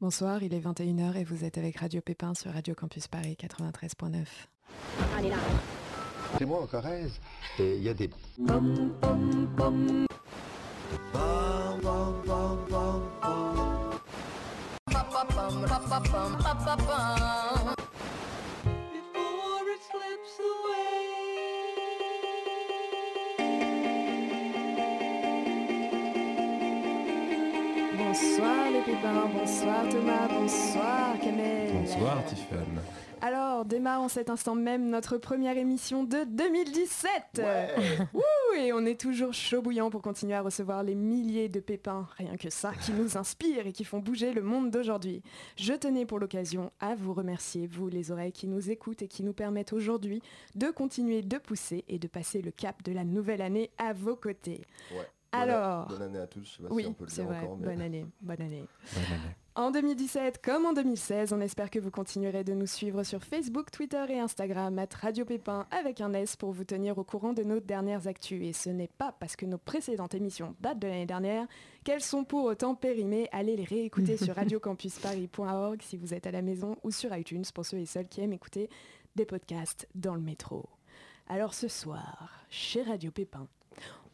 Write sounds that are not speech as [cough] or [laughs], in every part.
Bonsoir, il est 21h et vous êtes avec Radio Pépin sur Radio Campus Paris 93.9. Allez là. C'est moi en Corrèze. Et il y a des... Bonsoir les pépins, bonsoir Thomas, bonsoir Kamel. Bonsoir Tiffany. Alors, démarre en cet instant même notre première émission de 2017 Ouh, Et on est toujours chaud bouillant pour continuer à recevoir les milliers de pépins, rien que ça, qui nous inspirent et qui font bouger le monde d'aujourd'hui. Je tenais pour l'occasion à vous remercier, vous les oreilles qui nous écoutent et qui nous permettent aujourd'hui de continuer de pousser et de passer le cap de la nouvelle année à vos côtés. Ouais. Alors, bonne année à tous. Je sais pas oui, si on peut le c'est dire vrai, encore. mais- bonne année, [laughs] bonne année. Bonne année. En 2017 comme en 2016, on espère que vous continuerez de nous suivre sur Facebook, Twitter et Instagram at Radio Pépin avec un S pour vous tenir au courant de nos dernières actus. Et ce n'est pas parce que nos précédentes émissions datent de l'année dernière qu'elles sont pour autant périmées. Allez les réécouter sur [laughs] radiocampusparis.org si vous êtes à la maison ou sur iTunes pour ceux et celles qui aiment écouter des podcasts dans le métro. Alors ce soir, chez Radio Pépin,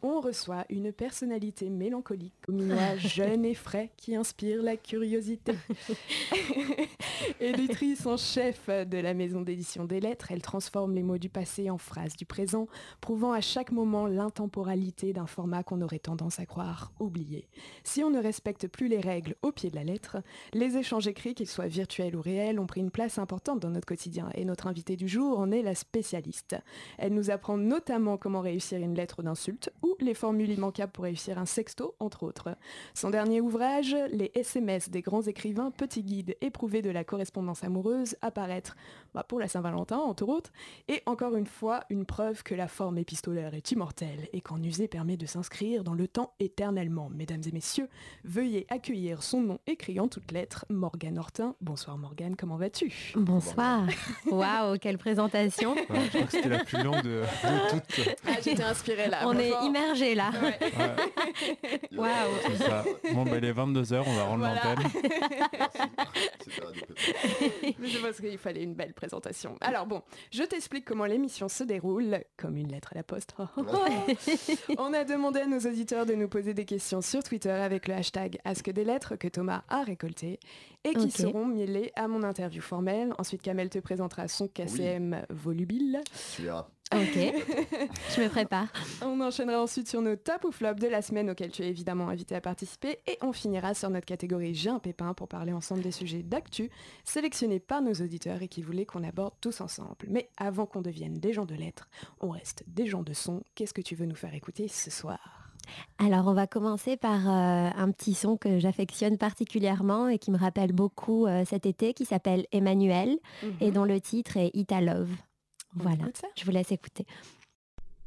on reçoit une personnalité mélancolique au minois [laughs] jeune et frais qui inspire la curiosité. [laughs] Éditrice en chef de la maison d'édition des lettres, elle transforme les mots du passé en phrases du présent, prouvant à chaque moment l'intemporalité d'un format qu'on aurait tendance à croire oublié. Si on ne respecte plus les règles au pied de la lettre, les échanges écrits, qu'ils soient virtuels ou réels, ont pris une place importante dans notre quotidien et notre invitée du jour en est la spécialiste. Elle nous apprend notamment comment réussir une lettre d'insulte ou les formules immanquables pour réussir un sexto, entre autres. Son dernier ouvrage, Les SMS des grands écrivains, petit guide éprouvé de la correspondance amoureuse, apparaître bah, pour la Saint-Valentin, entre autres, et encore une fois, une preuve que la forme épistolaire est immortelle et qu'en user permet de s'inscrire dans le temps éternellement. Mesdames et messieurs, veuillez accueillir son nom écrit en toutes lettres, Morgane Hortin. Bonsoir Morgane, comment vas-tu? Bonsoir. Waouh, quelle présentation. Ouais, je crois que c'était la plus longue de, de toutes. Ah, j'étais inspirée là. On est franchement. Immergé là. Ouais. [laughs] Ouais, Waouh. c'est ça. Bon, bah, il est 22h, on va rendre l'antenne. [laughs] Je pense qu'il fallait une belle présentation. Alors bon, je t'explique comment l'émission se déroule, comme une lettre à la poste. [laughs] On a demandé à nos auditeurs de nous poser des questions sur Twitter avec le hashtag Ask des lettres que Thomas a récolté et qui seront mêlées à mon interview formelle. Ensuite, Kamel te présentera son KCM volubile. Tu verras. Ok. Je me prépare. [laughs] On enchaînera ensuite sur nos top ou flop de la semaine auxquels tu es évidemment invité à participer et on finira sur notre catégorie J'ai un pépin pour parler ensemble des sujets d'actu sélectionnés par nos auditeurs et qui voulaient qu'on aborde tous ensemble. Mais avant qu'on devienne des gens de lettres, on reste des gens de son. Qu'est-ce que tu veux nous faire écouter ce soir? Alors, on va commencer par euh, un petit son que j'affectionne particulièrement et qui me rappelle beaucoup euh, cet été, qui s'appelle Emmanuel et dont le titre est Italove. On Voilà. Je vous laisse écouter.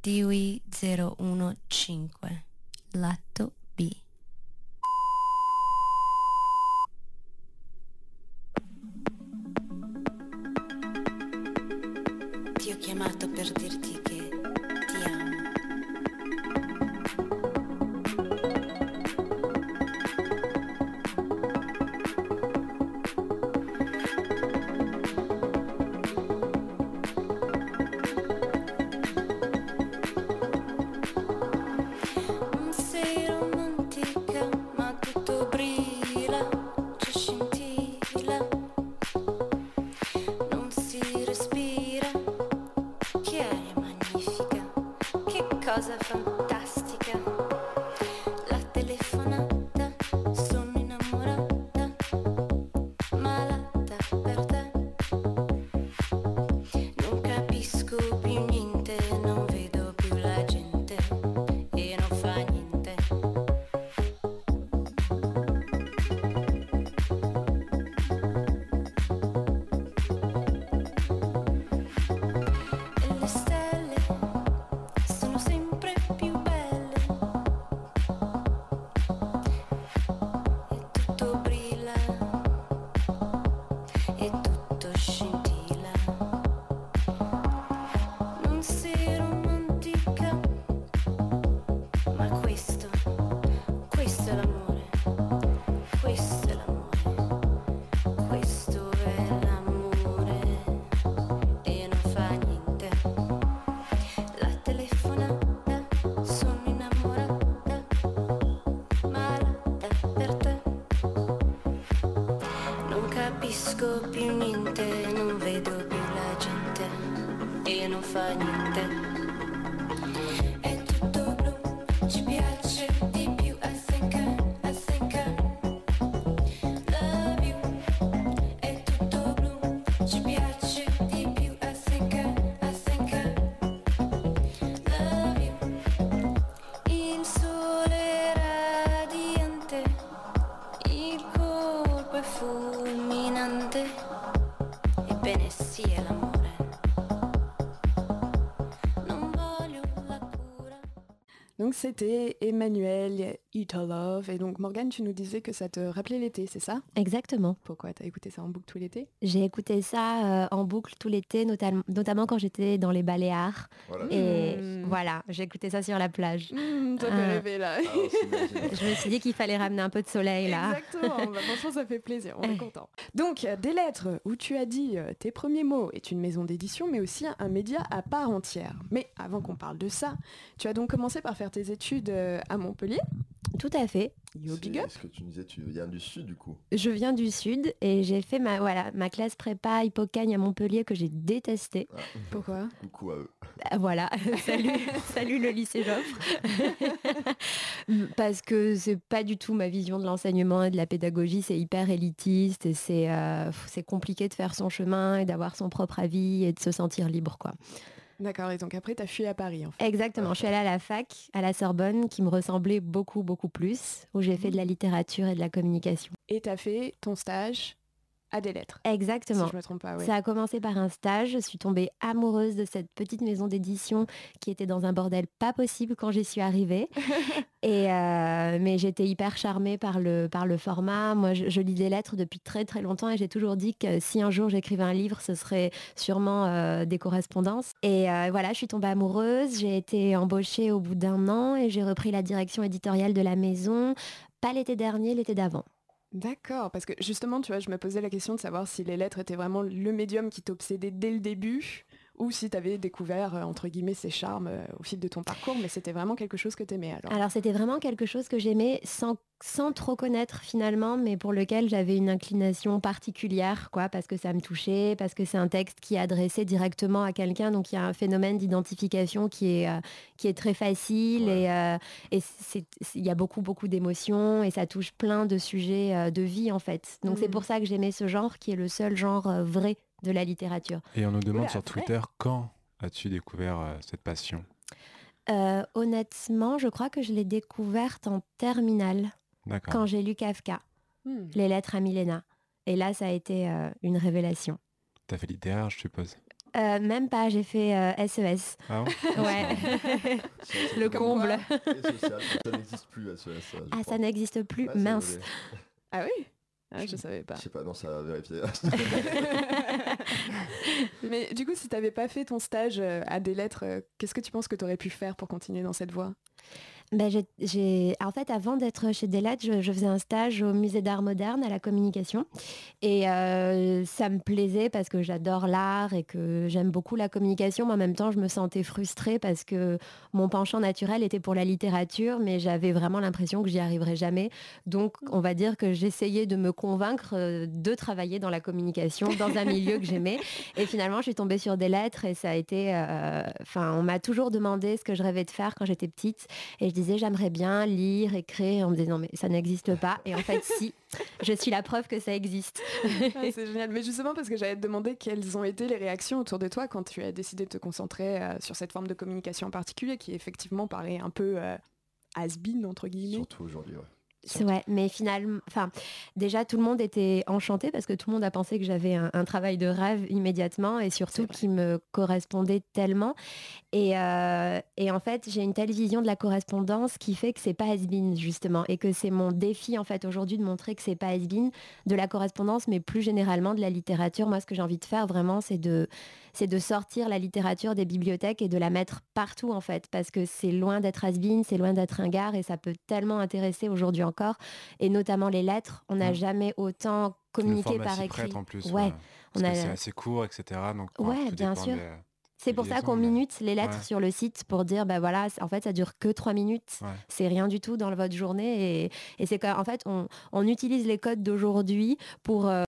Dewey 015 lato B. Ti ho chiamato per dirti che e c'était Emmanuel, Eat All Love. Et donc Morgane, tu nous disais que ça te rappelait l'été, c'est ça? Exactement. Pourquoi T'as écouté ça en boucle tout l'été? J'ai écouté ça euh, en boucle tout l'été, notam- notamment quand j'étais dans les Baléares. Voilà. Et Mm. voilà, j'ai écouté ça sur la plage. Mmh, T'as Ah. là. Ah. [laughs] Je me suis dit qu'il fallait ramener un peu de soleil là. Exactement, bah, franchement ça fait plaisir, on est [laughs] content. Donc des lettres où tu as dit euh, tes premiers mots est une maison d'édition mais aussi un média à part entière. Mais avant qu'on parle de ça, tu as donc commencé par faire tes études euh, à Montpellier. Tout à fait. Yo big up. C'est ce que tu nous disais, tu viens du sud du coup. Je viens du sud et j'ai fait ma, voilà, ma classe prépa Hippocagne à Montpellier que j'ai détesté. Pourquoi? [laughs] Coucou à eux. Euh, Voilà, [laughs] salut, [laughs] salut le lycée Joffre. Parce que c'est pas du tout ma vision de l'enseignement et de la pédagogie, c'est hyper élitiste et c'est euh, c'est compliqué de faire son chemin et d'avoir son propre avis et de se sentir libre quoi. D'accord, et donc après tu as fui à Paris en fait. Exactement, je suis allée à la fac, à la Sorbonne, qui me ressemblait beaucoup beaucoup plus, où j'ai fait de la littérature et de la communication. Et tu as fait ton stage à des lettres. Exactement. Si je me trompe pas, ouais. Ça a commencé par un stage. Je suis tombée amoureuse de cette petite maison d'édition qui était dans un bordel pas possible quand j'y suis arrivée. [laughs] Et euh, mais j'étais hyper charmée par le, par le format. Moi, je, je lis des lettres depuis très très longtemps et j'ai toujours dit que si un jour j'écrivais un livre, ce serait sûrement euh, des correspondances. Et euh, voilà, je suis tombée amoureuse. J'ai été embauchée au bout d'un an et j'ai repris la direction éditoriale de la maison. Pas l'été dernier, l'été d'avant. D'accord, parce que justement, tu vois, je me posais la question de savoir si les lettres étaient vraiment le médium qui t'obsédait dès le début ou si tu avais découvert, euh, entre guillemets, ses charmes euh, au fil de ton parcours, mais c'était vraiment quelque chose que tu aimais alors. Alors c'était vraiment quelque chose que j'aimais sans, sans trop connaître finalement, mais pour lequel j'avais une inclination particulière, quoi, parce que ça me touchait, parce que c'est un texte qui est adressé directement à quelqu'un, donc il y a un phénomène d'identification qui est, euh, qui est très facile Ouais. et, euh, il y a beaucoup beaucoup d'émotions et ça touche plein de sujets euh, de vie en fait. Donc c'est Mhm. pour ça que j'aimais ce genre qui est le seul genre euh, vrai de la littérature. Et on nous demande Oula, sur. Twitter quand as-tu découvert euh, cette passion? Euh, honnêtement, je crois que je l'ai découverte en terminale D'accord. quand j'ai lu Kafka. Hmm. les lettres à Milena. Et là, ça a été euh, une révélation. T'as fait littéraire, je suppose? Euh, même pas, j'ai fait euh, SES. Ah bon Ouais, [laughs] le comble. [laughs] Ça n'existe plus à ce je Ah, crois. ça n'existe plus, mince. Ah oui? Ah, Je savais pas. Je sais pas, non, ça a vérifié. [laughs] mais du coup, si tu n'avais pas fait ton stage euh, à des lettres, euh, qu'est-ce que tu penses que tu aurais pu faire pour continuer dans cette voie? Ben, j'ai- j'ai- En fait, avant d'être chez Delat, je, je faisais un stage au musée d'art moderne à la communication. Et euh, ça me plaisait parce que j'adore l'art et que j'aime beaucoup la communication. Mais en même temps, je me sentais frustrée parce que mon penchant naturel était pour la littérature, mais j'avais vraiment l'impression que j'y arriverais jamais. Donc, on va dire que j'essayais de me convaincre euh, de travailler dans la communication, dans un milieu que j'aimais. Et finalement, je suis tombée sur des lettres et ça a été... euh, Enfin, on m'a toujours demandé ce que je rêvais de faire quand j'étais petite. Et je disais, j'aimerais bien lire, écrire. Et on me disait, non, mais ça n'existe pas. Et en fait, si, [laughs] je suis la preuve que ça existe. Ah, C'est génial. Mais justement, parce que j'allais te demander quelles ont été les réactions autour de toi quand tu as décidé de te concentrer euh, sur cette forme de communication en particulier, qui effectivement paraît un peu euh, has-been, entre guillemets. Surtout aujourd'hui, ouais. C'est ouais, mais finalement, enfin, déjà tout le monde était enchanté parce que tout le monde a pensé que j'avais un, un travail de rêve immédiatement et surtout qui me correspondait tellement. Et, euh, et en fait, j'ai une telle vision de la correspondance qui fait que c'est pas has-been justement et que c'est mon défi en fait aujourd'hui de montrer que c'est pas has-been de la correspondance, mais plus généralement de la littérature. Moi, ce que j'ai envie de faire vraiment, c'est de c'est de sortir la littérature des bibliothèques et de la mettre partout en fait, parce que c'est loin d'être has-been, c'est loin d'être un gare et ça peut tellement intéresser aujourd'hui encore, et notamment les lettres. On n'a Mm. jamais autant communiqué par écrit. prête en plus. Ouais, ouais. on a- que c'est assez court, etc. Donc, Ouais, tout bien sûr. des- C'est pour ça qu'on minute les lettres Ouais. sur le site pour dire, bah voilà, en fait, ça dure que trois minutes. Ouais. C'est rien du tout dans votre journée. Et, et c'est qu'en fait, on, on utilise les codes d'aujourd'hui pour, euh,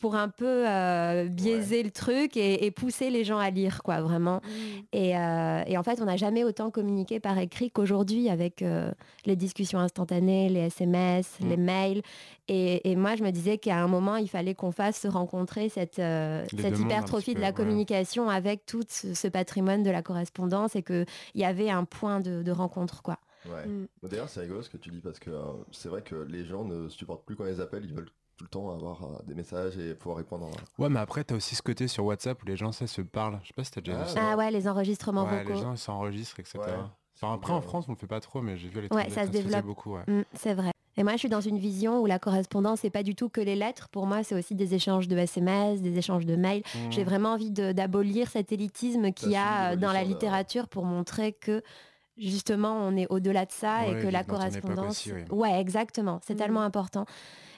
pour un peu euh, biaiser le truc et, et pousser les gens à lire, quoi, vraiment. Mm. Et, euh, et en fait, on n'a jamais autant communiqué par écrit qu'aujourd'hui avec euh, les discussions instantanées, les SMS, les mails. Et, et moi, je me disais qu'à un moment, il fallait qu'on fasse se rencontrer cette, euh, cette hypertrophie de la ouais. communication avec tout ce, ce patrimoine de la correspondance et qu'il y avait un point de, de rencontre, quoi. Ouais. Mm. D'ailleurs, c'est rigolo ce que tu dis parce que euh, c'est vrai que les gens ne supportent plus quand ils appellent, ils veulent tout le temps avoir euh, des messages et pouvoir répondre. à- Ouais, mais après, t'as aussi ce côté sur WhatsApp où les gens ça, se parlent. Je sais pas si t'as déjà Ah, vu ouais. ça. Ah ouais, les enregistrements Ouais, les vocaux. gens ils s'enregistrent, etc. Ouais, c'est Enfin, après, en. France, on le fait pas trop, mais j'ai vu à Ouais, ça se développe. beaucoup. Ouais. Mm, c'est vrai. Et moi, je suis dans une vision où la correspondance, c'est pas du tout que les lettres. Pour moi, c'est aussi des échanges de SMS, des échanges de mails. Mmh. J'ai vraiment envie d'abolir cet élitisme qu'il y a euh, dans la littérature pour montrer que justement on est au-delà de ça Ouais, et que la correspondance. aussi, oui. Ouais, exactement. C'est Mm. tellement important.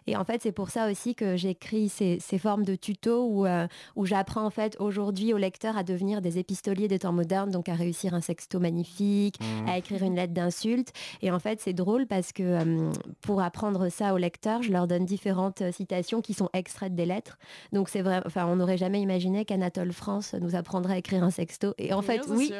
Et en fait, c'est pour ça aussi que j'écris ces, ces formes de tutos où, euh, où j'apprends en fait aujourd'hui aux lecteurs à devenir des épistoliers des temps modernes, donc à réussir un sexto magnifique, Mmh. à écrire une lettre d'insulte. Et en fait, c'est drôle parce que euh, pour apprendre ça aux lecteurs, je leur donne différentes euh, citations qui sont extraites des lettres. Donc c'est vrai, enfin, on n'aurait jamais imaginé qu'Anatole France nous apprendrait à écrire un sexto. Et en fait, oui,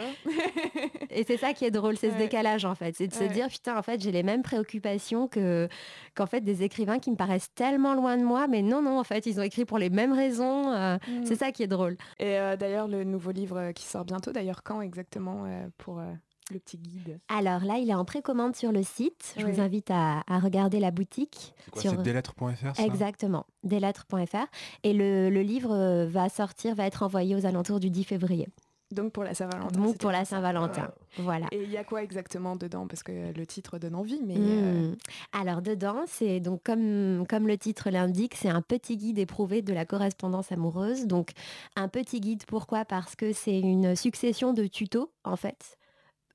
[laughs] et c'est ça qui est drôle, c'est ce décalage en fait. C'est de se dire, putain, en fait, j'ai les mêmes préoccupations que qu'en fait des écrivains qui me paraissent tellement loin de moi, mais non, non, en fait, ils ont écrit pour les mêmes raisons. euh, Mm. C'est ça qui est drôle. Et euh, d'ailleurs, le nouveau livre euh, qui sort bientôt, d'ailleurs, quand exactement euh, pour euh, le petit guide? Alors là, il est en précommande sur le site. Je vous invite à, à regarder la boutique. C'est quoi, sur... C'est deslettres.fr ça? Exactement, deslettres.fr. Et le, le livre va sortir, va être envoyé aux alentours du 10 février. Donc pour la Saint-Valentin. Donc pour la. Saint-Valentin. Voilà. Et il y a quoi exactement dedans? Parce que le titre donne envie, mais... euh, Hmm. Alors dedans, c'est donc comme, comme le titre l'indique, c'est un petit guide éprouvé de la correspondance amoureuse. Donc un petit guide, pourquoi? Parce que c'est une succession de tutos en fait.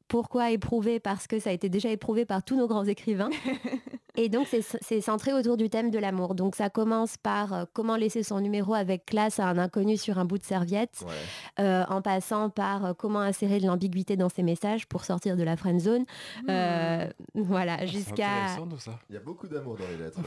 Pourquoi éprouvé Parce que ça a été déjà éprouvé par tous nos grands écrivains. [laughs] Et donc c'est centré autour du thème de l'amour. Donc ça commence par euh, comment laisser son numéro avec classe à un inconnu sur un bout de serviette Ouais. euh, en passant par euh, comment insérer de l'ambiguïté dans ses messages pour sortir de la friend zone. Euh, voilà, Ah, jusqu'à intéressant tout ça. Il y a beaucoup d'amour dans les lettres.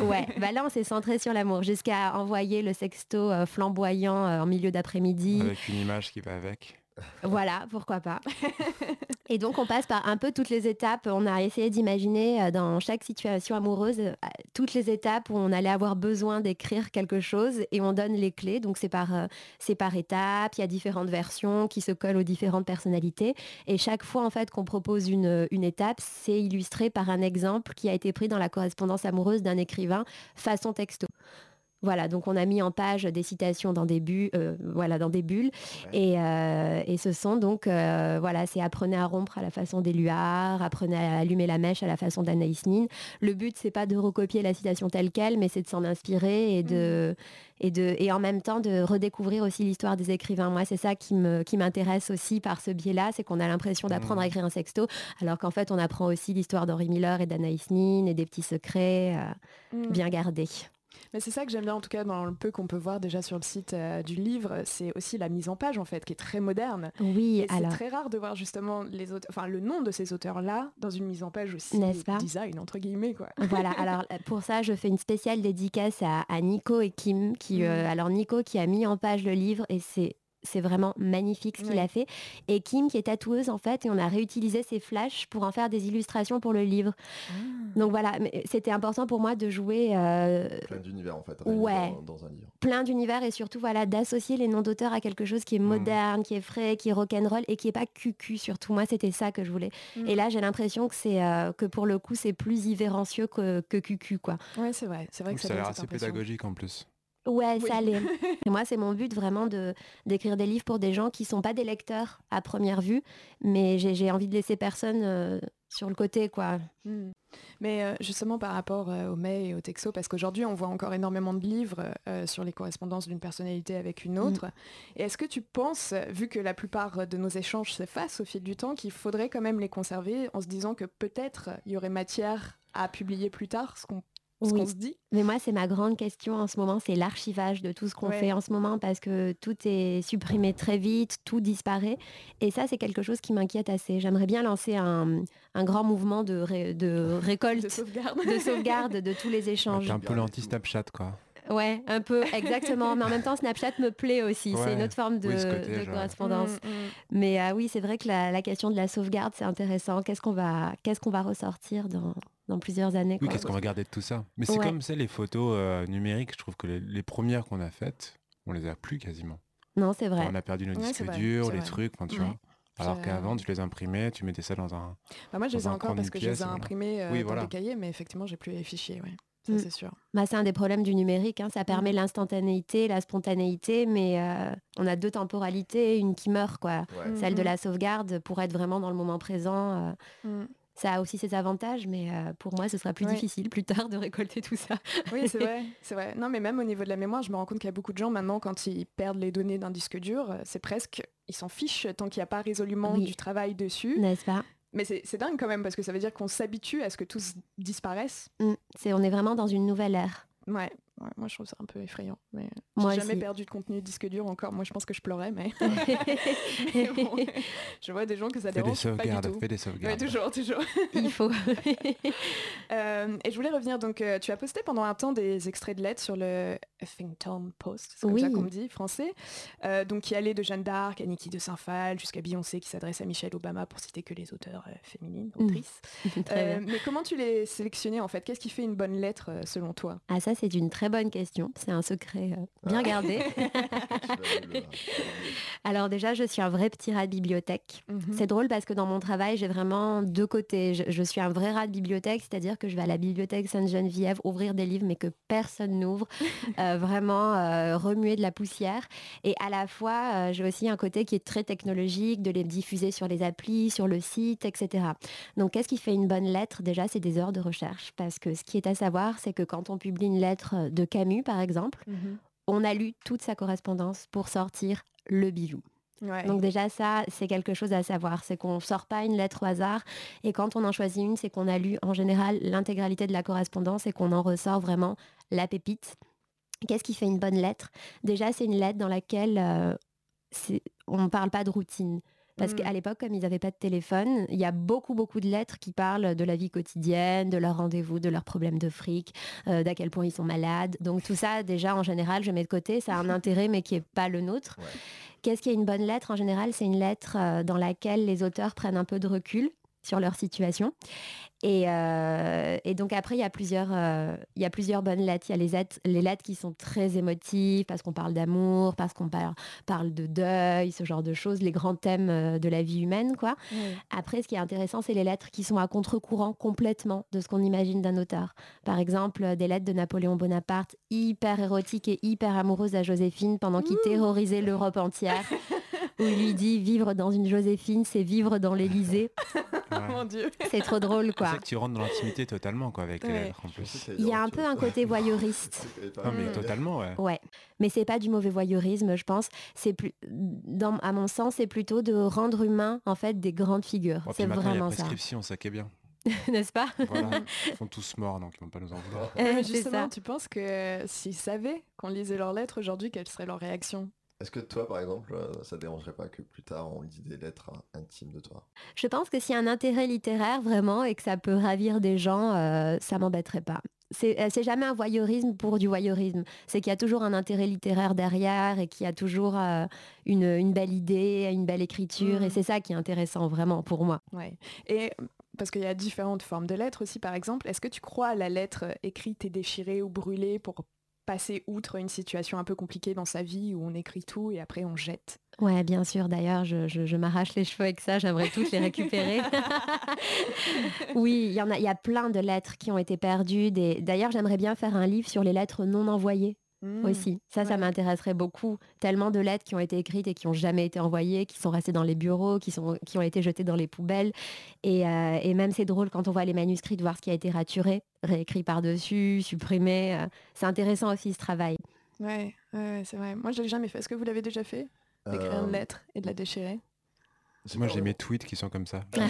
euh. [laughs] ouais, bah là on s'est centré sur l'amour jusqu'à envoyer le sexto euh, flamboyant euh, en milieu d'après-midi. Avec une image qui va avec. Voilà, pourquoi pas. [laughs] Et donc on passe par un peu toutes les étapes. On a essayé d'imaginer euh, dans chaque situation amoureuse euh, toutes les étapes où on allait avoir besoin d'écrire quelque chose et on donne les clés. Donc c'est par, euh, c'est par étapes, il y a différentes versions qui se collent aux différentes personnalités. Et chaque fois en fait qu'on propose une, une étape, c'est illustré par un exemple qui a été pris dans la correspondance amoureuse d'un écrivain façon texto. Voilà, donc on a mis en page des citations dans des, bu- euh, voilà, dans des bulles. Et, euh, et ce sont donc, euh, voilà, c'est apprenez à rompre à la façon d'Éluard, apprenez à allumer la mèche à la façon d'Anaïs Nin. Le but, c'est pas de recopier la citation telle qu'elle, mais c'est de s'en inspirer et de, et de, et en même temps de redécouvrir aussi l'histoire des écrivains. Moi, c'est ça qui m'intéresse aussi par ce biais-là, c'est qu'on a l'impression d'apprendre à écrire un sexto, alors qu'en fait, on apprend aussi l'histoire d'Henri Miller et d'Anaïs Nin et des petits secrets euh, mm. bien gardés. Mais c'est ça que j'aime bien, en tout cas, dans le peu qu'on peut voir déjà sur le site euh, du livre, c'est aussi la mise en page, en fait, qui est très moderne. Oui, Et c'est alors. très rare de voir justement les auteurs, enfin le nom de ces auteurs-là dans une mise en page aussi pas? design entre guillemets quoi. [laughs] Voilà, alors pour ça, je fais une spéciale dédicace à, à Nico et Kim. Qui, euh, Mhm. alors Nico qui a mis en page le livre et c'est c'est vraiment magnifique ce qu'il Oui. a fait. Et Kim qui est tatoueuse en fait, et on a réutilisé ses flashs pour en faire des illustrations pour le livre. Donc voilà, mais c'était important pour moi de jouer euh, Plein d'univers en fait. Ouais. Dans, dans un livre. plein d'univers et surtout voilà d'associer les noms d'auteurs à quelque chose qui est Mhm. moderne, qui est frais, qui est rock'n'roll et qui est pas cucu surtout. Moi, c'était ça que je voulais. Mm. Et là, j'ai l'impression que c'est euh, que pour le coup, c'est plus ivérencieux que, que cucu quoi. Ouais c'est vrai, c'est vrai que ça, Ça a l'air assez pédagogique en plus. Ouais, Oui. ça l'est. [laughs] Et moi, c'est mon but vraiment de d'écrire des livres pour des gens qui sont pas des lecteurs à première vue, mais j'ai envie de laisser personne euh, sur le côté, quoi. Mm. Mais euh, justement par rapport euh, aux mails et aux textos, parce qu'aujourd'hui on voit encore énormément de livres euh, sur les correspondances d'une personnalité avec une autre. Et est-ce que tu penses, vu que la plupart de nos échanges s'effacent au fil du temps, qu'il faudrait quand même les conserver en se disant que peut-être il y aurait matière à publier plus tard ce qu'on ce Oui. qu'on se dit Mais moi, c'est ma grande question en ce moment, c'est l'archivage de tout ce qu'on Ouais. fait en ce moment parce que tout est supprimé très vite, tout disparaît. Et ça, c'est quelque chose qui m'inquiète assez. J'aimerais bien lancer un, un grand mouvement de, ré- de [laughs] récolte, de sauvegarde de sauvegarde de tous les échanges. T'es un peu l'anti-Snapchat quoi. Ouais, un peu, exactement. Mais en même temps, Snapchat me plaît aussi. C'est une autre forme de, Oui, ce côté, de genre. correspondance. Mm, mm. Mais ah oui, c'est vrai que la, la question de la sauvegarde, c'est intéressant. Qu'est-ce qu'on va, qu'est-ce qu'on va ressortir dans, dans plusieurs années Oui, qu'est-ce qu'on va garder de tout ça? Mais c'est Ouais. comme ça, les photos euh, numériques, je trouve que les, les premières qu'on a faites, on les a plus quasiment. Non, c'est vrai. On a perdu nos Ouais, disques durs, les vrai. trucs, enfin, tu Ouais. vois. Alors qu'avant, tu les imprimais, tu mettais ça dans un... Bah, moi, je les ai encore parce que je les ai imprimés euh, Oui, dans voilà. des cahiers, mais effectivement, j'ai plus les fichiers, ouais. Ça, Mm. c'est sûr. Bah, c'est un des problèmes du numérique. hein. Ça permet l'instantanéité, la spontanéité, mais euh, on a deux temporalités, une qui meurt, quoi. Ouais. Mm. Celle de la sauvegarde pour être vraiment dans le moment présent. euh, Mm. ça a aussi ses avantages, mais euh, pour moi, ce sera plus Ouais. difficile plus tard de récolter tout ça. Oui, c'est vrai, [laughs] c'est vrai. Non, mais même au niveau de la mémoire, je me rends compte qu'il y a beaucoup de gens maintenant, quand ils perdent les données d'un disque dur, c'est presque, ils s'en fichent tant qu'il n'y a pas résolument Oui. du travail dessus. N'est-ce pas? Mais c'est dingue quand même, parce que ça veut dire qu'on s'habitue à ce que tout s- disparaisse. Mm. C'est, on est vraiment dans une nouvelle ère. Ouais, ouais, moi je trouve ça un peu effrayant. Mais j'ai jamais aussi. perdu de contenu disque dur encore. Moi je pense que je pleurais, mais [laughs] [laughs] mais bon, je vois des gens que ça Fais des dérange pas du sauvegardes, tout. fais des Ouais, sauvegardes. toujours, toujours. Il faut. [laughs] Euh, et je voulais revenir, donc euh, tu as posté pendant un temps des extraits de lettres sur le Huffington Post, c'est comme Oui. ça qu'on me dit, français, euh, donc qui allait de Jeanne d'Arc à Niki de Saint-Phal jusqu'à Beyoncé qui s'adresse à Michelle Obama pour citer que les auteurs euh, féminines, Mm. autrices. Euh, mais comment tu les sélectionnais en fait? Qu'est-ce qui fait une bonne lettre selon toi? Ah ça c'est une très bonne question, c'est un secret euh, bien Ah. gardé. [laughs] [laughs] Alors déjà je suis un vrai petit rat de bibliothèque. Mhm. C'est drôle parce que dans mon travail j'ai vraiment deux côtés. Je, je suis un vrai rat de bibliothèque, c'est-à-dire que je vais à la bibliothèque Sainte-Geneviève ouvrir des livres mais que personne n'ouvre, [laughs] euh, vraiment euh, remuer de la poussière. Et à la fois euh, j'ai aussi un côté qui est très technologique, de les diffuser sur les applis, sur le site, etc. Donc qu'est-ce qui fait une bonne lettre? Déjà c'est des heures de recherche parce que ce qui est à savoir c'est que quand on publie une lettre de Camus par exemple, Mhm. on a lu toute sa correspondance pour sortir le bijou. Ouais. Donc déjà ça, c'est quelque chose à savoir, c'est qu'on sort pas une lettre au hasard et quand on en choisit une, c'est qu'on a lu en général l'intégralité de la correspondance et qu'on en ressort vraiment la pépite. Qu'est-ce qui fait une bonne lettre? Déjà, c'est une lettre dans laquelle euh, on ne parle pas de routine. Parce Mm. qu'à l'époque, comme ils n'avaient pas de téléphone, il y a beaucoup, beaucoup de lettres qui parlent de la vie quotidienne, de leurs rendez-vous, de leurs problèmes de fric, euh, d'à quel point ils sont malades. Donc tout ça, déjà, en général, je mets de côté. Ça a un [laughs] intérêt, mais qui n'est pas le nôtre. Ouais. Qu'est-ce qui est une bonne lettre En général, c'est une lettre euh, dans laquelle les auteurs prennent un peu de recul sur leur situation. Et, euh, et donc après, il y, a plusieurs, euh, il y a plusieurs bonnes lettres. Il y a les lettres, les lettres qui sont très émotives parce qu'on parle d'amour, parce qu'on par- parle de deuil, ce genre de choses, les grands thèmes euh, de la vie humaine. quoi. Après, ce qui est intéressant, c'est les lettres qui sont à contre-courant complètement de ce qu'on imagine d'un auteur. Par exemple, des lettres de Napoléon Bonaparte, hyper érotiques et hyper amoureuses à Joséphine pendant qu'il terrorisait l'Europe entière. [laughs] où il lui dit vivre dans une Joséphine, c'est vivre dans l'Élysée. [laughs] Ouais. Mon Dieu. C'est trop drôle, C'est quoi. ça que tu rentres dans l'intimité totalement, quoi, avec Ouais. lettres en plus. Il y a un peu un côté [laughs] voyeuriste. Non, mais totalement, ouais. Ouais, mais c'est pas du mauvais voyeurisme, je pense. C'est plus, dans, à mon sens, c'est plutôt de rendre humain en fait des grandes figures. Bon, puis c'est vraiment ça, prescription, ça qui est bien. [laughs] n'est-ce pas? Voilà. Ils sont tous morts, donc ils vont pas nous en vouloir. Euh, Mais c'est justement, ça. tu penses que s'ils savaient qu'on lisait leurs lettres aujourd'hui, quelle serait leur réaction? Est-ce que toi, par exemple, euh, ça te dérangerait pas que plus tard on lit des lettres euh, intimes de toi? Je pense que s'il y a un intérêt littéraire vraiment et que ça peut ravir des gens, euh, ça m'embêterait pas. C'est euh, c'est jamais un voyeurisme pour du voyeurisme. C'est qu'il y a toujours un intérêt littéraire derrière et qu'il y a toujours euh, une, une belle idée, une belle écriture. Et c'est ça qui est intéressant vraiment pour moi. Ouais. Et parce qu'il y a différentes formes de lettres aussi, par exemple, est-ce que tu crois à la lettre écrite et déchirée ou brûlée pour passer outre une situation un peu compliquée dans sa vie où on écrit tout et après on jette Ouais, bien sûr. D'ailleurs, je, je- je m'arrache les cheveux avec ça. J'aimerais toutes les récupérer. [laughs] oui, il y en a, il y a plein de lettres qui ont été perdues. D'ailleurs, j'aimerais bien faire un livre sur les lettres non envoyées Hmm. aussi. Ça, ça m'intéresserait beaucoup. Tellement de lettres qui ont été écrites et qui n'ont jamais été envoyées, qui sont restées dans les bureaux, qui, sont, qui ont été jetées dans les poubelles. Et, euh, et même c'est drôle quand on voit les manuscrits de voir ce qui a été raturé, réécrit par-dessus, supprimé. euh, c'est intéressant aussi ce travail. Ouais, ouais, c'est vrai. Moi, je l'ai jamais fait. Est-ce que vous l'avez déjà fait? D'écrire Euh, une lettre et de la déchirer? Moi j'ai mes tweets qui sont comme ça. Je mais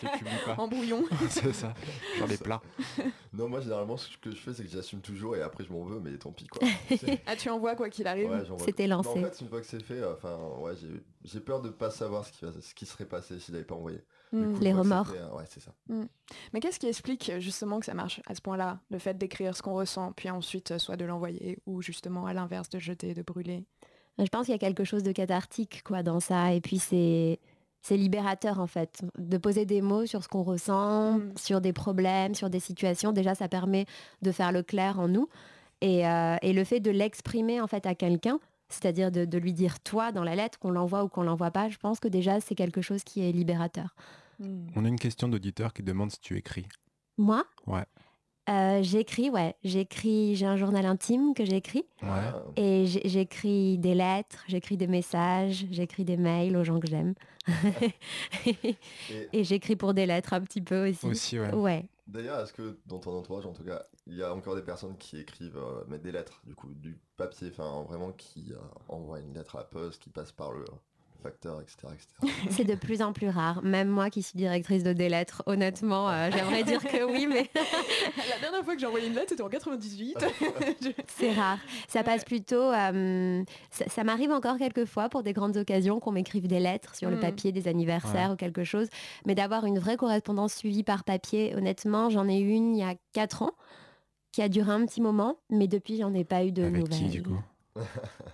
je les publie pas. [laughs] En brouillon. [laughs] c'est ça. Genre les plats. [laughs] Non, moi généralement ce que je fais c'est que j'assume toujours et après je m'en veux, mais tant pis quoi. Ah, tu envoies quoi qu'il arrive Ouais, C'était lancé. En fait, une fois que c'est fait, euh, enfin, ouais, j'ai- j'ai peur de pas savoir ce qui, va- ce qui serait passé si j'avais pas envoyé. Hmm. coup, Les remords. euh, ouais, c'est ça. Mais qu'est-ce qui explique justement que ça marche à ce point-là Le fait d'écrire ce qu'on ressent, puis ensuite soit de l'envoyer, ou justement à l'inverse de jeter, de brûler? Je pense qu'il y a quelque chose de cathartique quoi dans ça et puis c'est c'est libérateur en fait de poser des mots sur ce qu'on ressent, Mm. sur des problèmes, sur des situations. Déjà ça permet de faire le clair en nous et, euh, et le fait de l'exprimer en fait à quelqu'un, c'est-à-dire de, de lui dire toi dans la lettre qu'on l'envoie ou qu'on l'envoie pas. Je pense que déjà c'est quelque chose qui est libérateur. Hmm. On a une question d'auditeur qui demande si tu écris. Moi, Ouais. Euh, j'écris ouais, j'écris. J'ai un journal intime que j'écris. Ouais. Et j'écris des lettres, j'écris des messages, j'écris des mails aux gens que j'aime. et [laughs] Et j'écris pour des lettres un petit peu aussi. Aussi ouais. Ouais. d'ailleurs, est-ce que dans ton entourage, en tout cas, il y a encore des personnes qui écrivent, euh, mettent des lettres, du coup, du papier, enfin, vraiment qui euh, envoient une lettre à la poste, qui passe par le, le facteur, etc., etc. [laughs] C'est de plus en plus rare. Même moi qui suis directrice de des lettres, honnêtement, euh, j'aimerais dire que oui, mais [laughs] La dernière fois que j'ai envoyé une lettre, c'était en 98. [laughs] Je- c'est rare. Ça passe plutôt. euh, ça ça m'arrive encore quelques fois pour des grandes occasions qu'on m'écrive des lettres sur le Mm. papier, des anniversaires ou quelque chose. Mais d'avoir une vraie correspondance suivie par papier, honnêtement, j'en ai eu une il y a 4 ans qui a duré un petit moment, mais depuis, j'en ai pas eu de Avec nouvelles. qui du coup?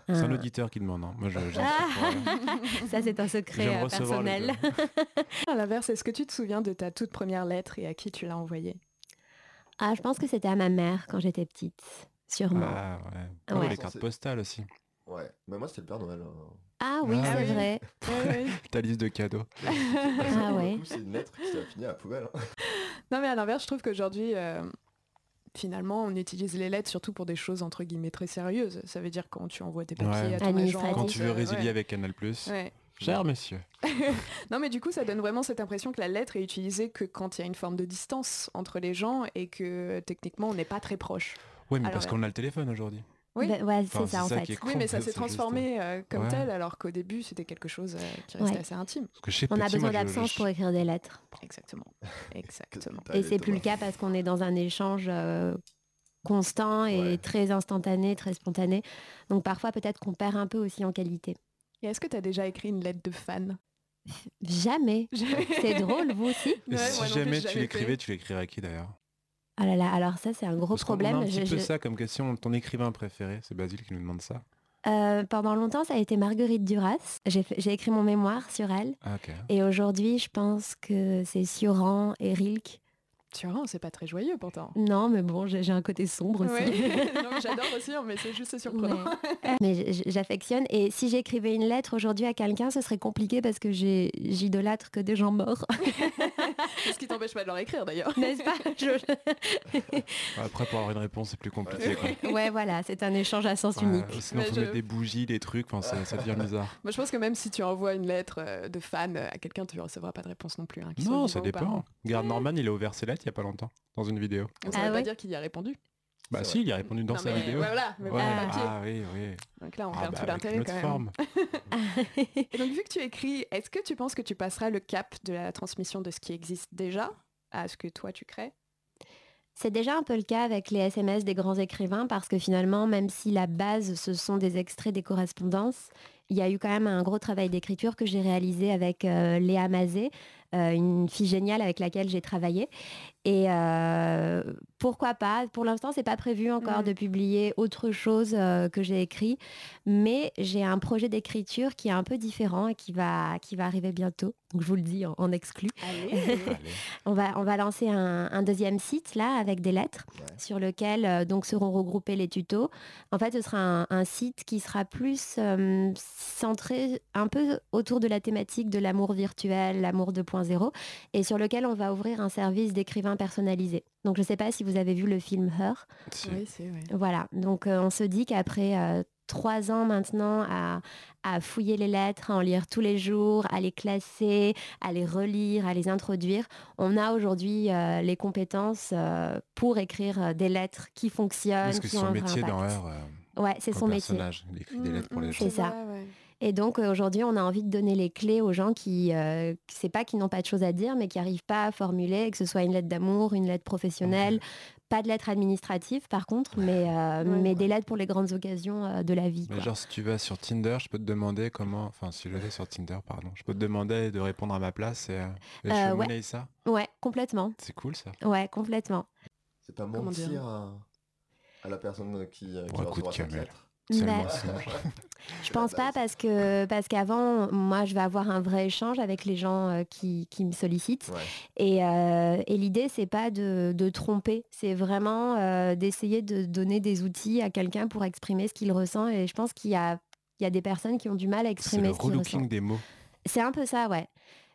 C'est un Ah. auditeur qui demande. hein. Moi je. je- Ah. [laughs] Ça, c'est un secret euh, personnel. [laughs] À l'inverse, est-ce que tu te souviens de ta toute première lettre et à qui tu l'as envoyée? Ah, je pense que c'était à ma mère quand j'étais petite, sûrement. Ah ouais. Ouais. Oh, les cartes postales aussi. Ouais, mais moi, c'était le Père Noël. hein. Ah oui, Ah c'est oui. vrai. [laughs] Ta liste de cadeaux. Ah ouais. coup, C'est une lettre qui a fini à la poubelle. hein. Non, mais à l'inverse, je trouve qu'aujourd'hui, euh, finalement, on utilise les lettres surtout pour des choses entre guillemets très sérieuses. Ça veut dire quand tu envoies tes papiers Ouais. à ton agent. Quand tu veux euh, résilier ouais. avec Canal+. Ouais. Cher monsieur. [laughs] Non, mais du coup, ça donne vraiment cette impression que la lettre est utilisée que quand il y a une forme de distance entre les gens et que techniquement, on n'est pas très proche. Ouais, mais Alors, parce ouais. qu'on a le téléphone aujourd'hui. Oui. Bah, ouais, c'est Enfin, ça en ça fait. Oui, mais ça s'est transformé euh, comme Ouais. tel, alors qu'au début, c'était quelque chose euh, qui restait Ouais. assez intime. Parce que chez On a besoin d'absence je- pour écrire des lettres. Exactement. Exactement. [laughs] Et c'est plus le cas parce qu'on est dans un échange euh, constant et Ouais. très instantané, très spontané. Donc parfois peut-être qu'on perd un peu aussi en qualité. Et est-ce que tu as déjà écrit une lettre de fan? Jamais. C'est drôle, vous aussi si jamais tu l'écrivais, tu l'écrirais à qui d'ailleurs? Ah là là, alors ça c'est un gros Parce qu'on a problème. un petit Je- peu je- ça comme question. Ton écrivain préféré, c'est Basile qui nous demande ça. Euh, pendant longtemps, ça a été Marguerite Duras. J'ai fait- j'ai écrit mon mémoire sur elle. Ah. Et aujourd'hui, je pense que c'est Sioran et Rilke. Vois, c'est pas très joyeux pourtant. Non, mais bon, j'ai j'ai un côté sombre aussi. Ouais. [laughs] [laughs] non, mais j'adore aussi, hein, mais c'est juste surprenant. Ouais. Mais [laughs] j'affectionne. Et si j'écrivais une lettre aujourd'hui à quelqu'un, ce serait compliqué parce que j'ai- j'idolâtre que des gens morts. [laughs] Ce qui t'empêche pas de leur écrire d'ailleurs. N'est-ce pas? [laughs] Je- Après, pour avoir une réponse, c'est plus compliqué. quoi. Ouais, voilà, c'est un échange à sens Ouais, unique. sinon, Mais faut je- mettre des bougies, des trucs. Enfin, ça, ça devient bizarre. Moi, je pense que même si tu envoies une lettre euh, de fan euh, à quelqu'un, tu recevras pas de réponse non plus. hein, Non, ça dépend. pas. Garde Norman, il a ouvert ses lettres il y a pas longtemps dans une vidéo. Donc, ça Ah veut pas dire qu'il y a répondu. Bah si, il a répondu dans Non, sa mais, vidéo. ouais, voilà, mais Ouais. pas le papier. Ah oui, oui. Donc là, on Ah, perd bah, tout l'intérêt quand même. forme. [laughs] Et donc, vu que tu écris, est-ce que tu penses que tu passeras le cap de la transmission de ce qui existe déjà à ce que toi tu crées? C'est déjà un peu le cas avec les SMS des grands écrivains parce que finalement, même si la base, ce sont des extraits des correspondances, il y a eu quand même un gros travail d'écriture que j'ai réalisé avec euh, Léa Mazet, euh, une fille géniale avec laquelle j'ai travaillé. Et euh, pourquoi pas? Pour l'instant, c'est pas prévu encore de publier autre chose que j'ai écrit, mais j'ai un projet d'écriture qui est un peu différent et qui va, qui va arriver bientôt. Donc je vous le dis en, en exclu. Allez Allez. [laughs] On va, on va lancer un, un deuxième site là avec des lettres Ouais. sur lequel donc seront regroupés les tutos. En fait, ce sera un, un site qui sera plus centré un peu autour de la thématique de l'amour virtuel, l'amour 2.0, et sur lequel on va ouvrir un service d'écrivain personnalisé. Donc je ne sais pas si vous avez vu le film Her. Si. Oui, c'est vrai. Voilà, donc euh, on se dit qu'après euh, trois ans maintenant à, à fouiller les lettres, à en lire tous les jours, à les classer, à les relire, à les introduire, on a aujourd'hui euh, les compétences euh, pour écrire des lettres qui fonctionnent, Parce que qui son ont un vrai métier dans impact. Heure, euh, Ouais, c'est son métier. personnage, il écrit des lettres pour les C'est gens. ça. vrai, ouais. Et donc euh, aujourd'hui, on a envie de donner les clés aux gens qui, euh, c'est pas qui n'ont pas de choses à dire, mais qui n'arrivent pas à formuler, que ce soit une lettre d'amour, une lettre professionnelle, pas de lettre administrative par contre, mais, euh, Ouais. mais des lettres pour les grandes occasions euh, de la vie. Mais quoi. genre, si tu vas sur Tinder, je peux te demander comment. Enfin, si je vais sur Tinder, pardon, je peux te demander de répondre à ma place et, euh, et je Euh, monnaie ça? Ouais, complètement. C'est cool ça. Ouais, complètement. C'est pas Comment dire mentir à, la personne qui, euh, qui Ouais, coup de cette lettre. Bah. Je pense pas parce que parce qu'avant, moi, je vais avoir un vrai échange avec les gens euh, qui, qui me sollicitent. Ouais. Et, euh, et l'idée, c'est pas de, de tromper, c'est vraiment euh, d'essayer de donner des outils à quelqu'un pour exprimer ce qu'il ressent. Et je pense qu'il y a, il y a des personnes qui ont du mal à C'est exprimer le ce qu'ils ressentent. relooking des mots. C'est un peu ça, ouais.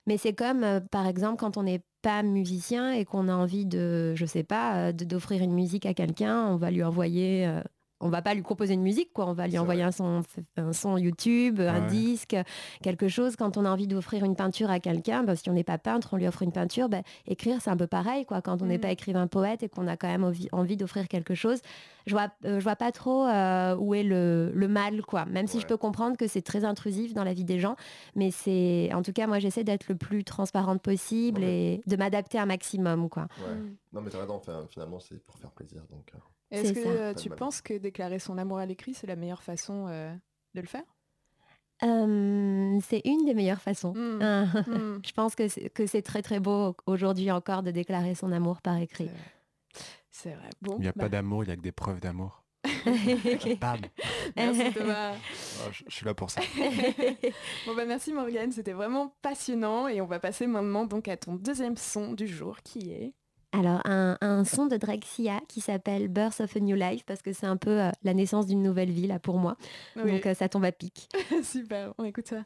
Mais c'est comme, euh, par exemple, quand on n'est pas musicien et qu'on a envie de, je sais pas, euh, d'offrir une musique à quelqu'un, on va lui envoyer. euh, on va pas lui composer une musique, quoi. On va lui envoyer un son, un son YouTube, un disque, quelque chose. Quand on a envie d'offrir une peinture à quelqu'un, bah, si on n'est pas peintre, on lui offre une peinture. bah, écrire, c'est un peu pareil, quoi. Quand on n'est Mm. pas écrivain poète et qu'on a quand même envie d'offrir quelque chose, je vois, euh, je vois pas trop euh, où est le, le mal, quoi. Même si je peux comprendre que c'est très intrusif dans la vie des gens, mais c'est, en tout cas, moi, j'essaie d'être le plus transparente possible Ouais. et de m'adapter un maximum, quoi. Ouais. Mm. Non mais t'as raison, enfin, finalement c'est pour faire plaisir donc. euh, Est-ce que euh, tu penses que déclarer son amour à l'écrit, c'est la meilleure façon euh, de le faire? Euh, c'est une des meilleures façons. Mm. Ah, Mm. [laughs] Je pense que c'est, très très beau aujourd'hui encore de déclarer son amour par écrit. C'est vrai. Bon, Il n'y a bah, pas d'amour, il n'y a que des preuves d'amour. [laughs] Bam merci Thomas. Ah, je, je suis là pour ça. [laughs] Bon bah merci Morgane, c'était vraiment passionnant et on va passer maintenant donc à ton deuxième son du jour qui est Alors, un, un son de Drexia qui s'appelle Birth of a New Life parce que c'est un peu euh, la naissance d'une nouvelle vie là pour moi. Oui, Donc euh, ça tombe à pic. [laughs] super, on écoute ça.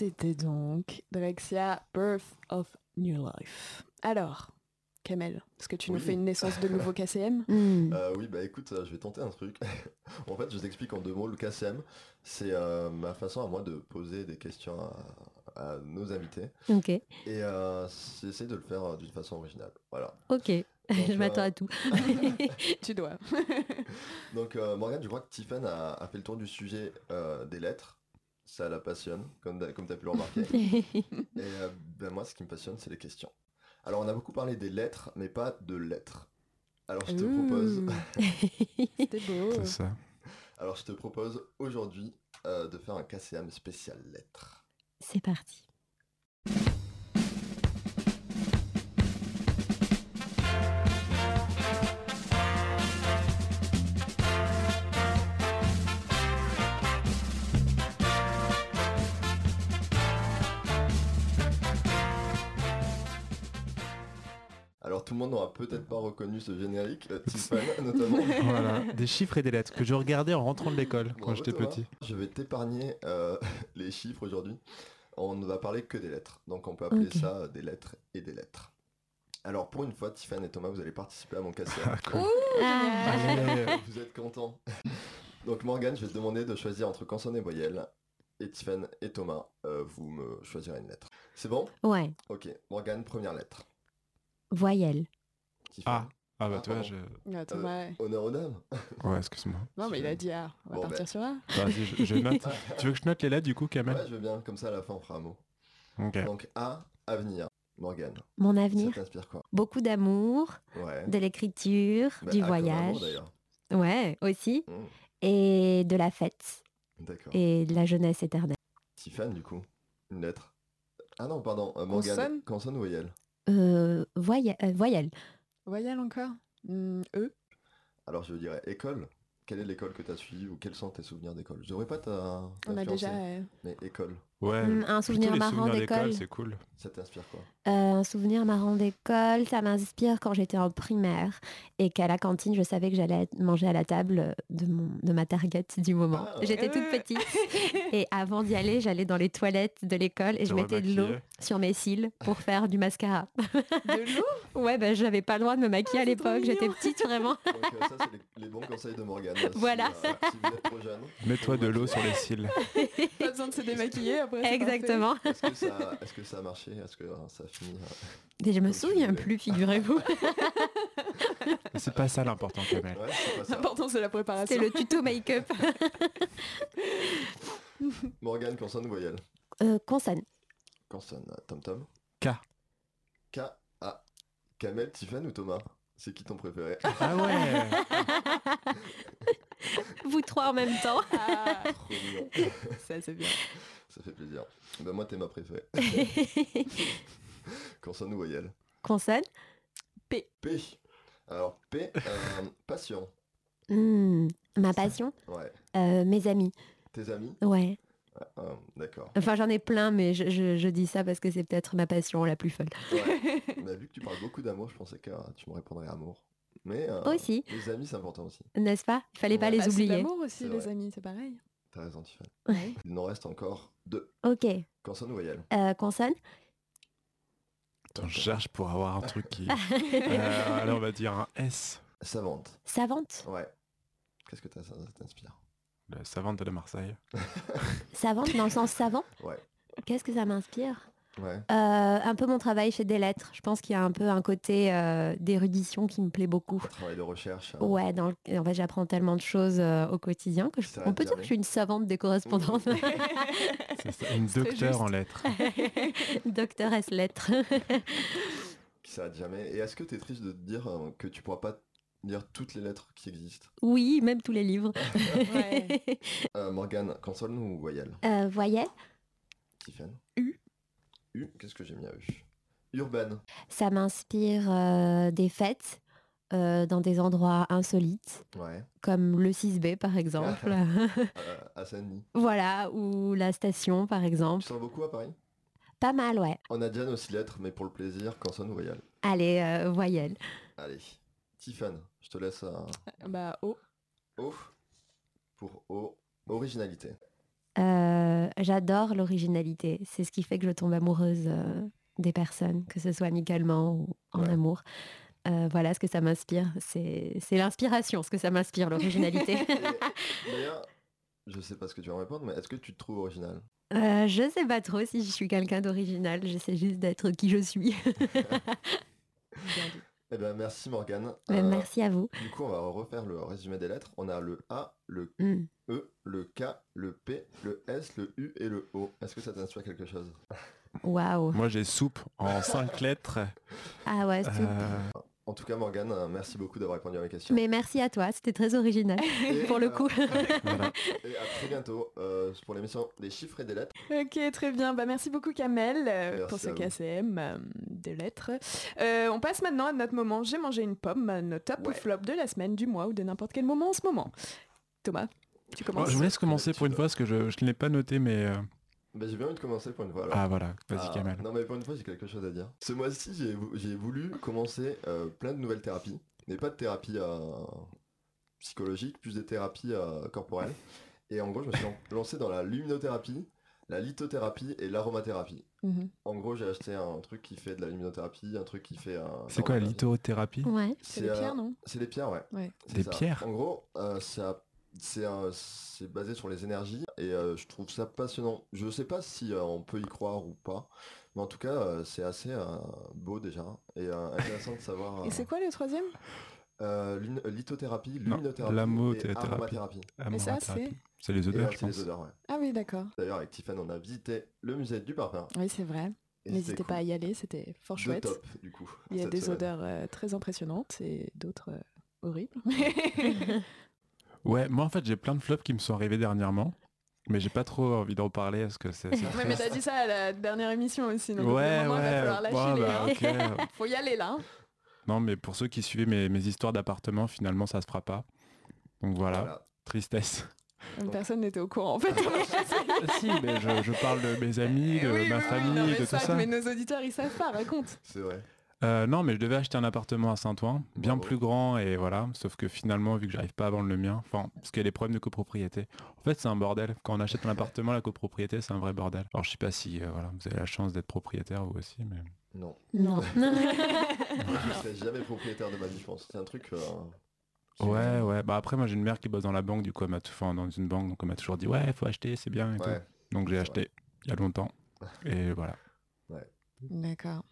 C'était donc Drexia, Birth of New Life. Alors, Kamel, est-ce que tu nous fais une naissance de nouveau [laughs] KCM. Euh, oui, bah écoute, euh, je vais tenter un truc. [laughs] en fait, je t'explique en deux mots. Le KCM, c'est euh, ma façon à moi de poser des questions à, à nos invités. Ok, Et euh, j'essaie de le faire euh, d'une façon originale. Voilà. ok. [laughs] je euh, m'attends à tout. Tu dois. Donc, euh, Morgane, je crois que Tiffen a, a fait le tour du sujet euh, des lettres. Ça la passionne, comme, comme tu as pu le remarquer. [laughs] Et euh, ben moi, ce qui me passionne, c'est les questions. Alors, on a beaucoup parlé des lettres, mais pas de lettres. Alors, je te propose. [laughs] C'était beau. C'est ça. alors, je te propose aujourd'hui euh, de faire un KCM spécial lettres. C'est parti. Monde n'aura peut-être pas reconnu ce générique, Tiffen notamment. [laughs] Voilà, des chiffres et des lettres que je regardais en rentrant de l'école quand j'étais petit. Je vais t'épargner euh, [laughs] les chiffres aujourd'hui. On ne va parler que des lettres. Donc on peut appeler ça des lettres et des lettres. Alors pour une fois, Tiffany et Thomas, vous allez participer à mon KCM. Ah, cool. Ah. Vous êtes contents [laughs] Donc Morgane, je vais te demander de choisir entre consonne et voyelle. Et Tiffany et Thomas, euh, vous me choisirez une lettre. C'est bon? Ouais, Ok. Morgane, première lettre. Voyelle. Ah, ah bah Ah, toi, je... Ah, Thomas. Honneur aux dames. [laughs] Ouais, excuse-moi. Non, mais il a dit A. On va Bon, partir ben. sur A. Vas-y, je, je [laughs] note. tu veux que je note les lettres du coup, Kamel Ouais, je veux bien. Comme ça, à la fin, on fera un mot. Donc A, avenir. Morgane. Mon Ça avenir, t'inspire quoi beaucoup d'amour, Ouais. de l'écriture, Bah, du A comme amour, voyage. d'ailleurs. Ouais, aussi. Mm. Et de la fête. D'accord. Et de la jeunesse éternelle. Tiffany, du coup, une lettre. Ah non, pardon, euh, Morgane. Consonne Consonne ou voyelle Euh, voyelle. euh, voyelle. Voyelle encore? Hmm, E? Alors je dirais école. Quelle est l'école que tu as suivie ou quels sont tes souvenirs d'école? Je devrais pas t'a- On a déjà. euh, Mais école, Ouais. Hmm, un souvenir marrant d'école. C'est cool. ça t'inspire quoi? Euh, un souvenir marrant d'école, ça m'inspire quand j'étais en primaire et qu'à la cantine, je savais que j'allais manger à la table de, mon, de ma target du moment. Ah. J'étais toute Euh. petite [laughs] et avant d'y aller, j'allais dans les toilettes de l'école et je mettais de l'eau sur mes cils pour faire du mascara. De l'eau? [laughs] Ouais, ben j'avais pas le droit de me maquiller Ah, à l'époque, j'étais petite vraiment. [laughs] Donc ça c'est les, les bons conseils de Morgane. Si, Voilà. euh, si vous êtes trop jeune. Mets-toi de l'eau sur les cils. Pas besoin de se démaquiller après. Exactement. Est-ce que, ça, est-ce que ça a marché? Est-ce que euh, ça a fini Mais je me souviens plus, figurez-vous. [laughs] C'est pas ça l'important. Ouais, ça. L'important, c'est la préparation. C'est le tuto make-up. [laughs] Morgane, consonne ou voyelle Euh, consonne. Consonne, Tom Tom. K. K, A. Kamel, Tiffany ou Thomas? C'est qui ton préféré? Ah ouais Vous trois en même temps. Ah, Trop mignon. ça, c'est bien. Ça fait plaisir. Ben moi t'es ma préférée. [laughs] Consonne ou voyelle consonne. P. Alors P, euh, passion. Hmm, ma passion. Ouais. Euh, mes amis. Tes amis Ouais. Euh, D'accord. Enfin, j'en ai plein, mais je, je- je dis ça parce que c'est peut-être ma passion la plus folle. Ouais. Mais [laughs] vu que tu parles beaucoup d'amour, je pensais que tu me répondrais amour. Mais euh, Aussi. les amis, c'est important aussi. N'est-ce pas? Il fallait pas les Bah, c'est oublier. l'amour aussi, les vrai. amis, c'est pareil. T'as raison, Tiffany. Ouais. Il nous reste encore deux. Ok. Consonne ou voyelle Euh, consonne. Attends, je cherche pour avoir un truc qui... [laughs] Euh, allez, on va dire un S. Savante. Savante. Ouais. Qu'est-ce que t'as, ça, t'inspire? La savante de Marseille. Savante dans le sens savant? Ouais. Qu'est-ce que ça m'inspire? Ouais. Euh, Un peu mon travail chez des lettres. Je pense qu'il y a un peu un côté euh, d'érudition qui me plaît beaucoup. Travail de recherche. hein. Ouais, dans le- en fait, j'apprends tellement de choses euh, au quotidien que je... On peut dire que je suis une savante des correspondances. [laughs] Ça, Une juste. en lettres. [laughs] Doctoresse lettres. [laughs] Qui s'arrête jamais. Et est-ce que t'es triste de te dire que tu pourras pas lire toutes les lettres qui existent? Oui, même tous les livres. Ouais. euh, Morgane, consonne ou voyelle? Euh, voyelle, Tiffany U. U, qu'est-ce que j'ai mis à U? Urbaine. ça m'inspire euh, des fêtes euh, dans des endroits insolites, Ouais. comme le 6B par exemple. [laughs] Euh, à Saint-Denis. voilà, ou la station par Tu exemple. sors beaucoup à Paris? Pas mal, ouais. On a déjà nos six lettres, mais pour le plaisir, consonne ou voyelle Allez, euh, voyelle. Allez. Tiffany, je te laisse un Bah, O. O. Pour O, originalité. Euh, J'adore l'originalité. C'est ce qui fait que je tombe amoureuse euh, des personnes, que ce soit amicalement ou en Ouais. amour. Euh, voilà ce que ça m'inspire. C'est l'inspiration, ce que ça m'inspire, l'originalité. [laughs] [laughs] D'ailleurs, je sais pas ce que tu vas me répondre, mais est-ce que tu te trouves original je sais pas trop si je suis quelqu'un d'original. J'essaie juste d'être qui je suis. [laughs] Bien dit. Eh ben merci Morgane. Mais Euh, Merci à vous. Du coup, on va refaire le résumé des lettres. On a le A, le Mm. E, le K, le P, le S, le U et le O. Est-ce que ça t'inspire quelque chose? Waouh. Moi j'ai soupe en cinq lettres. Ah ouais, c'est- Euh, En tout cas, Morgane, euh, merci beaucoup d'avoir répondu à mes questions. Mais merci à toi, c'était très original Et, pour le euh, coup. [laughs] voilà. Et à très bientôt euh, pour l'émission des chiffres et des lettres. Ok, très bien. Bah, merci beaucoup Kamel Merci pour ce. KCM euh, des lettres. Euh, on passe maintenant à notre moment. J'ai mangé une pomme, notre top ou flop de la semaine, du mois ou de n'importe quel moment en ce moment. Thomas, tu Bon, commences. je vous laisse commencer pour une fois parce que je ne l'ai pas noté mais... Ben, j'ai bien envie de commencer pour une fois. alors. Ah voilà, vas-y Ah, Kamel. Non mais pour une fois j'ai quelque chose à dire. Ce mois-ci j'ai j'ai voulu commencer euh, plein de nouvelles thérapies. Mais pas de thérapie euh, psychologique, plus des thérapies euh, corporelles. Et en gros je me suis lan- lancé dans la luminothérapie, la lithothérapie et l'aromathérapie. Mhm. En gros j'ai acheté un truc qui fait de la luminothérapie, un truc qui fait... C'est quoi la lithothérapie? Ouais. C'est les euh, pierres, non? C'est les pierres, ouais. Ouais. C'est Des ça. pierres? En gros, euh, ça- c'est c'est basé sur les énergies et euh, je trouve ça passionnant. Je sais pas si euh, on peut y croire ou pas, mais en tout cas, euh, c'est assez euh, beau déjà et euh, intéressant de savoir. Et c'est quoi le troisième? euh, lithothérapie, luminothérapie aromathérapie. Et ça, Aromathérapie. C'est les odeurs euh, je c'est pense. les odeurs, ouais. Ah oui, d'accord. D'ailleurs, avec Tiffany, on a visité le musée du parfum. Oui, c'est vrai. N'hésitez pas à y aller, c'était fort De chouette. top, du coup. Il y a des semaine. odeurs euh, très impressionnantes et d'autres euh, horribles. [laughs] Ouais, moi en fait j'ai plein de flops qui me sont arrivés dernièrement. Mais j'ai pas trop envie d'en parler parce que c'est... Ouais, mais t'as dit ça à la dernière émission aussi, donc Ouais, moment, il va ouais. falloir lâcher ouais, les... bah, ok. [laughs] Faut y aller là. Non, mais pour ceux qui suivaient mes, mes histoires d'appartement, finalement, ça se fera pas. Donc voilà, Voilà. tristesse. Personne n'était au courant en fait. [laughs] si, mais je, je parle de mes amis, de Oui, ma oui, famille, non, mais de tout ça, ça. Mais nos auditeurs, ils savent pas, raconte. C'est vrai. Euh, non, mais je devais acheter un appartement à Saint-Ouen, bien Bravo. plus grand, et voilà. Sauf que finalement, vu que j'arrive pas à vendre le mien, enfin, parce qu'il y a des problèmes de copropriété. En fait, c'est un bordel. Quand on achète un appartement, la copropriété, c'est un vrai bordel. Alors, je sais pas si euh, voilà, vous avez la chance d'être propriétaire vous aussi, mais. Non. Non. [laughs] je serai jamais propriétaire de ma vie, je pense. C'est un truc. euh, Ouais, ouais. Bah après, moi, j'ai une mère qui bosse dans la banque, du coup, elle m'a tout, enfin, dans une banque, donc elle m'a toujours dit, ouais, faut acheter, c'est bien et Ouais. tout. Donc j'ai c'est acheté il y a longtemps. [laughs] Et voilà. D'accord.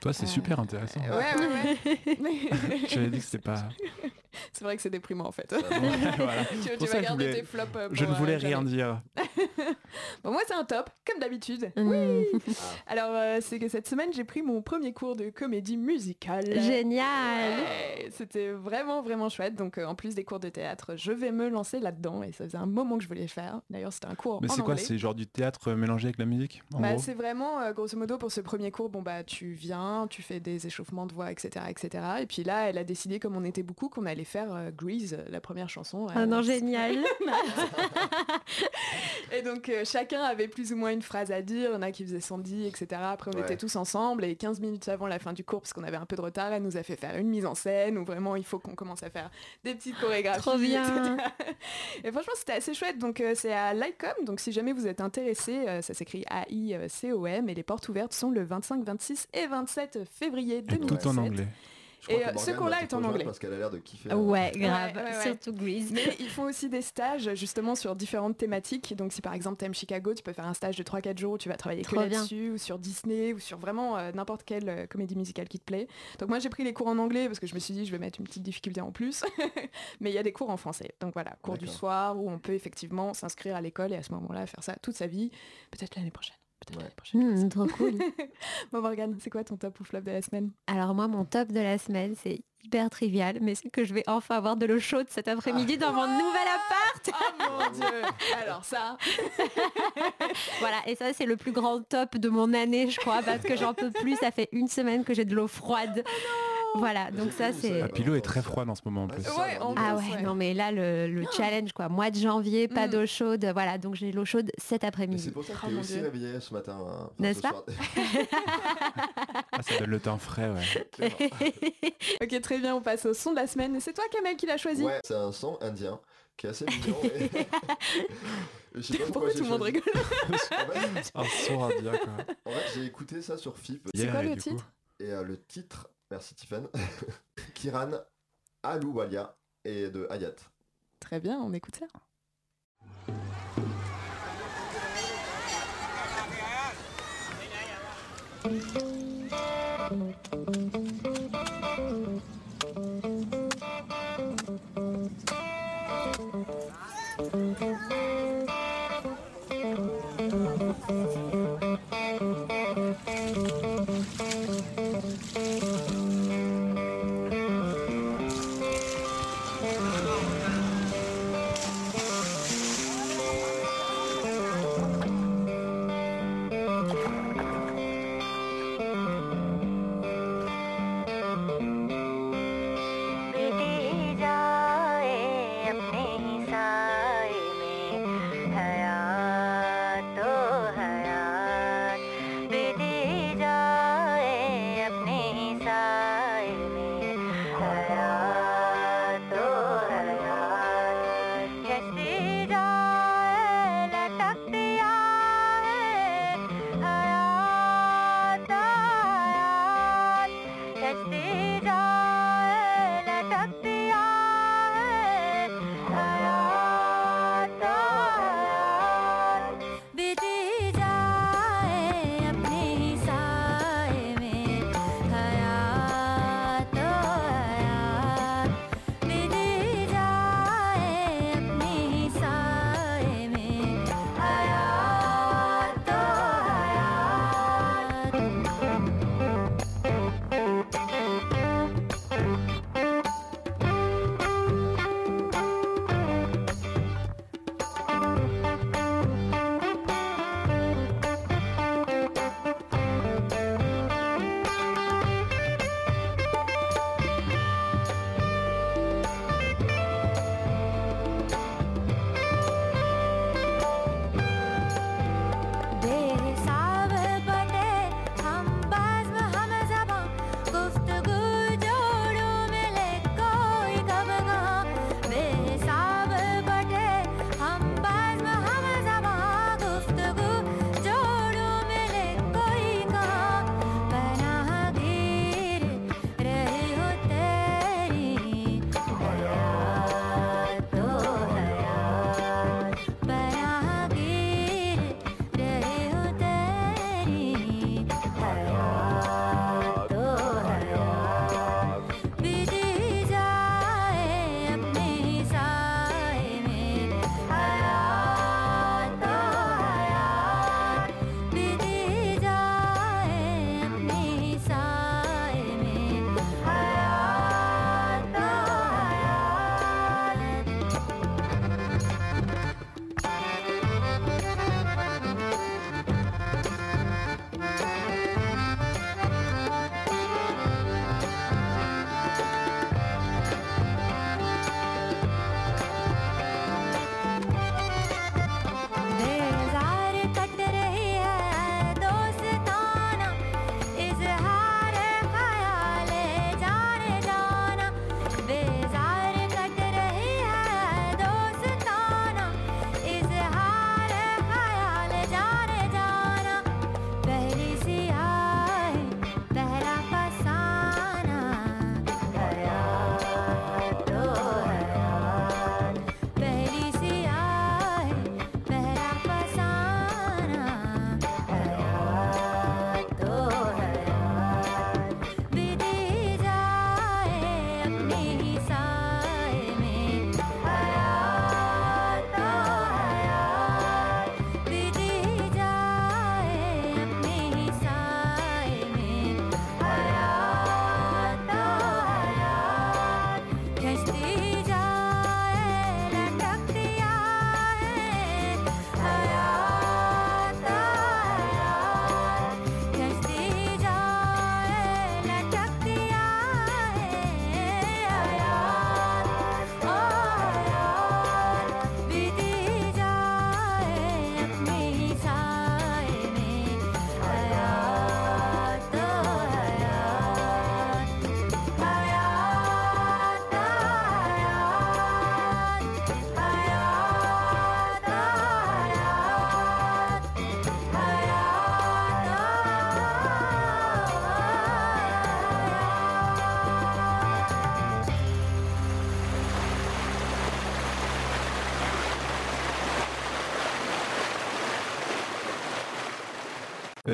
Toi, c'est Euh, super intéressant. Ouais, ouais, ouais. [laughs] J'avais dit que c'était pas. [laughs] c'est vrai que c'est déprimant en fait. Ça va. [laughs] voilà. tu tu Pour vas garder voulais- tes flops. euh, Je pour, ne voulais euh, rien jamais. dire. [laughs] Bon, moi, c'est un top, comme d'habitude. Mm. Alors, euh, c'est que cette semaine, j'ai pris mon premier cours de comédie musicale. Génial. Ouais, C'était vraiment, vraiment chouette. Donc, euh, en plus des cours de théâtre, je vais me lancer là-dedans. Et ça faisait un moment que je voulais le faire. D'ailleurs, c'était un cours Mais c'est quoi. C'est genre du théâtre mélangé avec la musique Bah, gros? c'est vraiment, euh, grosso modo, pour ce premier cours, bon bah tu viens, tu fais des échauffements de voix, etc., etc. Et puis là, elle a décidé, comme on était beaucoup, qu'on allait faire euh, Grease, la première chanson. Ah Euh, non, [laughs] génial. Et donc euh, chacun avait plus ou moins une phrase à dire, il y en a qui faisaient 110, etc. Après on Ouais. était tous ensemble et 15 minutes avant la fin du cours, parce qu'on avait un peu de retard, elle nous a fait faire une mise en scène où vraiment il faut qu'on commence à faire des petites chorégraphies. Trop bien. etc. Et franchement c'était assez chouette, donc euh, c'est à l'ICOM, donc si jamais vous êtes intéressé, euh, ça s'écrit A-I-C-O-M et les portes ouvertes sont le 25, 26 et 27 février Et 2017. tout en anglais. Et, que euh, ce va est en anglais. Parce qu'elle a l'air de kiffer. Ouais, grave. Ouais, ouais, ouais. Surtout Grease. Mais [laughs] ils font aussi des stages justement sur différentes thématiques. Donc si par exemple t'aimes Chicago, tu peux faire un stage de 3-4 jours où tu vas travailler que Trop là-dessus, ou sur Disney, ou sur vraiment euh, n'importe quelle euh, comédie musicale qui te plaît. Donc moi j'ai pris les cours en anglais parce que je me suis dit je vais mettre une petite difficulté en plus. [laughs] Mais il y a des cours en français. Donc voilà, cours du soir où on peut effectivement s'inscrire à l'école et à ce moment-là faire ça toute sa vie. Peut-être l'année prochaine. Peut-être Ouais. Hmm, trop cool. [laughs] Bon Morgane, c'est quoi ton top ou flop de la semaine? Alors moi, mon top de la semaine, c'est hyper trivial, mais c'est que je vais enfin avoir de l'eau chaude cet après-midi dans mon nouvel appart. Oh mon [laughs] dieu Alors ça, [laughs] Voilà, et ça c'est le plus grand top de mon année, je crois, parce que j'en peux plus. Ça fait une semaine que j'ai de l'eau froide. Voilà, donc ça c'est. La pilo est très froide en ce moment en plus. Ah ouais, non mais là le, ah. challenge quoi, mois de janvier, pas mm. d'eau chaude, voilà, donc j'ai l'eau chaude cet après-midi. C'est pour ça que oh, aussi réveillé ce matin. Hein, N'est-ce pas [laughs] ah, Ça donne le temps frais, ouais. [laughs] ok, très bien, on passe au son de la semaine. C'est toi Kamel qui l'a choisi Ouais, c'est un son indien qui est assez mignon. [laughs] Pourquoi, tout le monde rigole Un son indien quoi. En fait, j'ai écouté ça sur FIP. C'est quoi euh, le titre? Et le titre, merci Tiffany, [laughs] Kiran Alouwalia et de Hayat. Très bien, on écoute ça.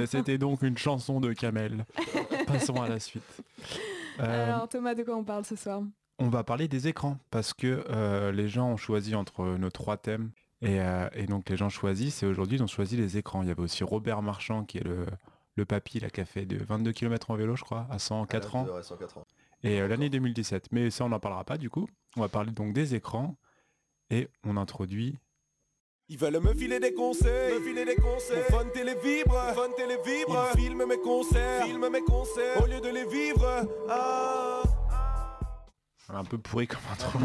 C'était donc une chanson de Kamel. [laughs] Passons à la suite. Euh, Alors Thomas, de quoi on parle ce soir? on va parler des écrans parce que euh, les gens ont choisi entre nos trois thèmes et, euh, et donc les gens choisissent et aujourd'hui ils ont choisi les écrans. Il y avait aussi Robert Marchand qui est le, le papy là, qui a fait de 22 km en vélo je crois à 104 ans Ouais, 104 ans. et euh, l'année 2017. Mais ça on n'en parlera pas du coup. On va parler donc des écrans et on introduit Ils veulent me filer des conseils, me filer des conseils. Mon fun télé vibre, fun télé vibre. Ils filment mes concerts, filment mes concerts. Au lieu de les vivre, ah. un peu pourri comme intro.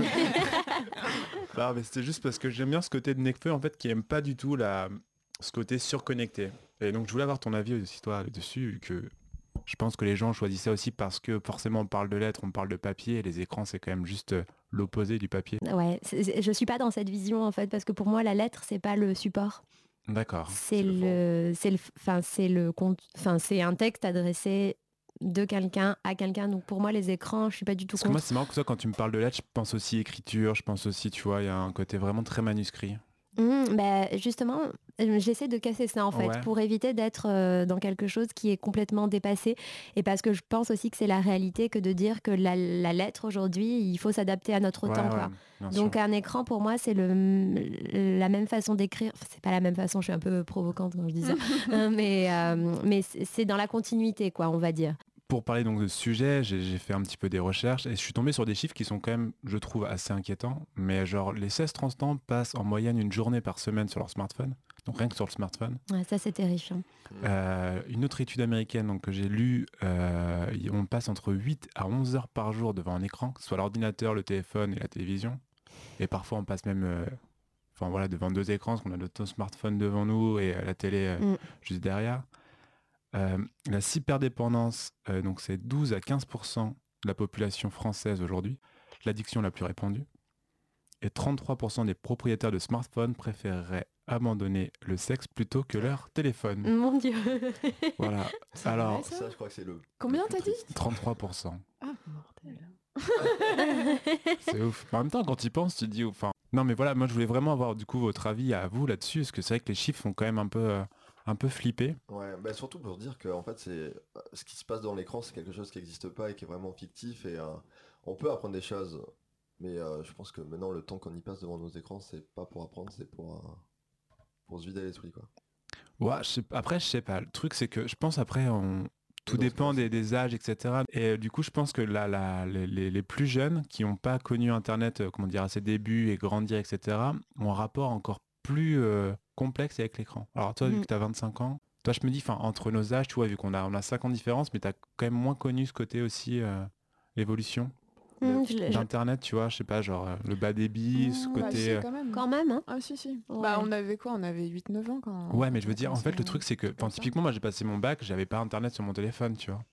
non, [laughs] mais c'était juste parce que j'aime bien ce côté de Necfeu en fait qui aime pas du tout la ce côté surconnecté. Et donc je voulais avoir ton avis aussi toi dessus vu que je pense que les gens choisissent ça aussi parce que forcément on parle de lettres, on parle de papier et les écrans c'est quand même juste euh, l'opposé du papier. Ouais, je suis pas dans cette vision en fait parce que pour moi la lettre c'est pas le support, D'accord. c'est C'est le c'est le, enfin c'est le compte, enfin c'est un texte adressé de quelqu'un à quelqu'un. Donc pour moi les écrans, je suis pas du tout Parce que moi c'est marrant que toi quand tu me parles de lettres, je pense aussi écriture, je pense aussi tu vois, il y a un côté vraiment très manuscrit. Mmh, bah, justement, j'essaie de casser ça en fait Ouais. pour éviter d'être euh, dans quelque chose qui est complètement dépassé et parce que je pense aussi que c'est la réalité que de dire que la, la lettre aujourd'hui, il faut s'adapter à notre Ouais, temps. ouais, quoi. bien Donc sûr. un écran pour moi c'est le la même façon d'écrire. Enfin, c'est pas la même façon, je suis un peu provocante quand je dis ça, [laughs] Hein, mais euh, mais c'est c'est dans la continuité quoi, on va dire. Pour parler donc de ce sujet, j'ai fait un petit peu des recherches et je suis tombé sur des chiffres qui sont quand même, je trouve, assez inquiétants. Mais genre, les 16-30 ans passent en moyenne une journée par semaine sur leur smartphone. Donc rien que sur le smartphone. Ouais, ça c'est terrifiant. Euh, une autre étude américaine donc, que j'ai lue, euh, on passe entre 8 à 11 heures par jour devant un écran, que ce soit l'ordinateur, le téléphone et la télévision. Et parfois on passe même euh, enfin, voilà, devant deux écrans, parce qu'on a notre smartphone devant nous et la télé Mm. juste derrière. Euh, la cyberdépendance, euh, donc c'est 12 à 15% de la population française aujourd'hui, l'addiction la plus répandue. Et 33% des propriétaires de smartphones préféreraient abandonner le sexe plutôt que leur téléphone. Mon dieu. Voilà. [laughs] C'est Alors, vrai, ça Ça, je crois que c'est le. Combien t'as dit triste. 33%. Ah, mortel. [laughs] C'est ouf. En même temps, quand tu y penses, tu te dis, enfin. Non, mais voilà, moi je voulais vraiment avoir du coup votre avis à vous là-dessus, parce que c'est vrai que les chiffres font quand même un peu, euh, un peu flipper. Ouais, bah surtout pour dire que en fait, c'est ce qui se passe dans l'écran, c'est quelque chose qui n'existe pas et qui est vraiment fictif. Et euh, on peut apprendre des choses, mais euh, je pense que maintenant, le temps qu'on y passe devant nos écrans, c'est pas pour apprendre, c'est pour, euh, pour se vider l'esprit, quoi. Ouais, je sais- après, je sais pas. Le truc, c'est que je pense après, on... tout dépend des, des âges, etc. Et du coup, je pense que la, la- les, plus jeunes qui n'ont pas connu Internet, comment dire, à ses débuts et grandir, etc., ont un rapport encore plus euh, complexe avec l'écran. Alors toi, vu Mhm. que tu as 25 ans, toi, je me dis, enfin, entre nos âges, tu vois, vu qu'on a, on a 5 ans de différence, mais tu as quand même moins connu ce côté aussi euh, évolution je le- je- d'Internet, tu vois, je sais pas, genre euh, le bas débit, ce Mmh, côté... bah, si, euh, quand même. Quand même, hein. Ah si si. Ouais. Bah on avait quoi? On avait 8-9 ans quand. Ouais, mais je veux dire, en fait, le truc, c'est que, typiquement, moi, j'ai passé mon bac, j'avais pas Internet sur mon téléphone, tu vois.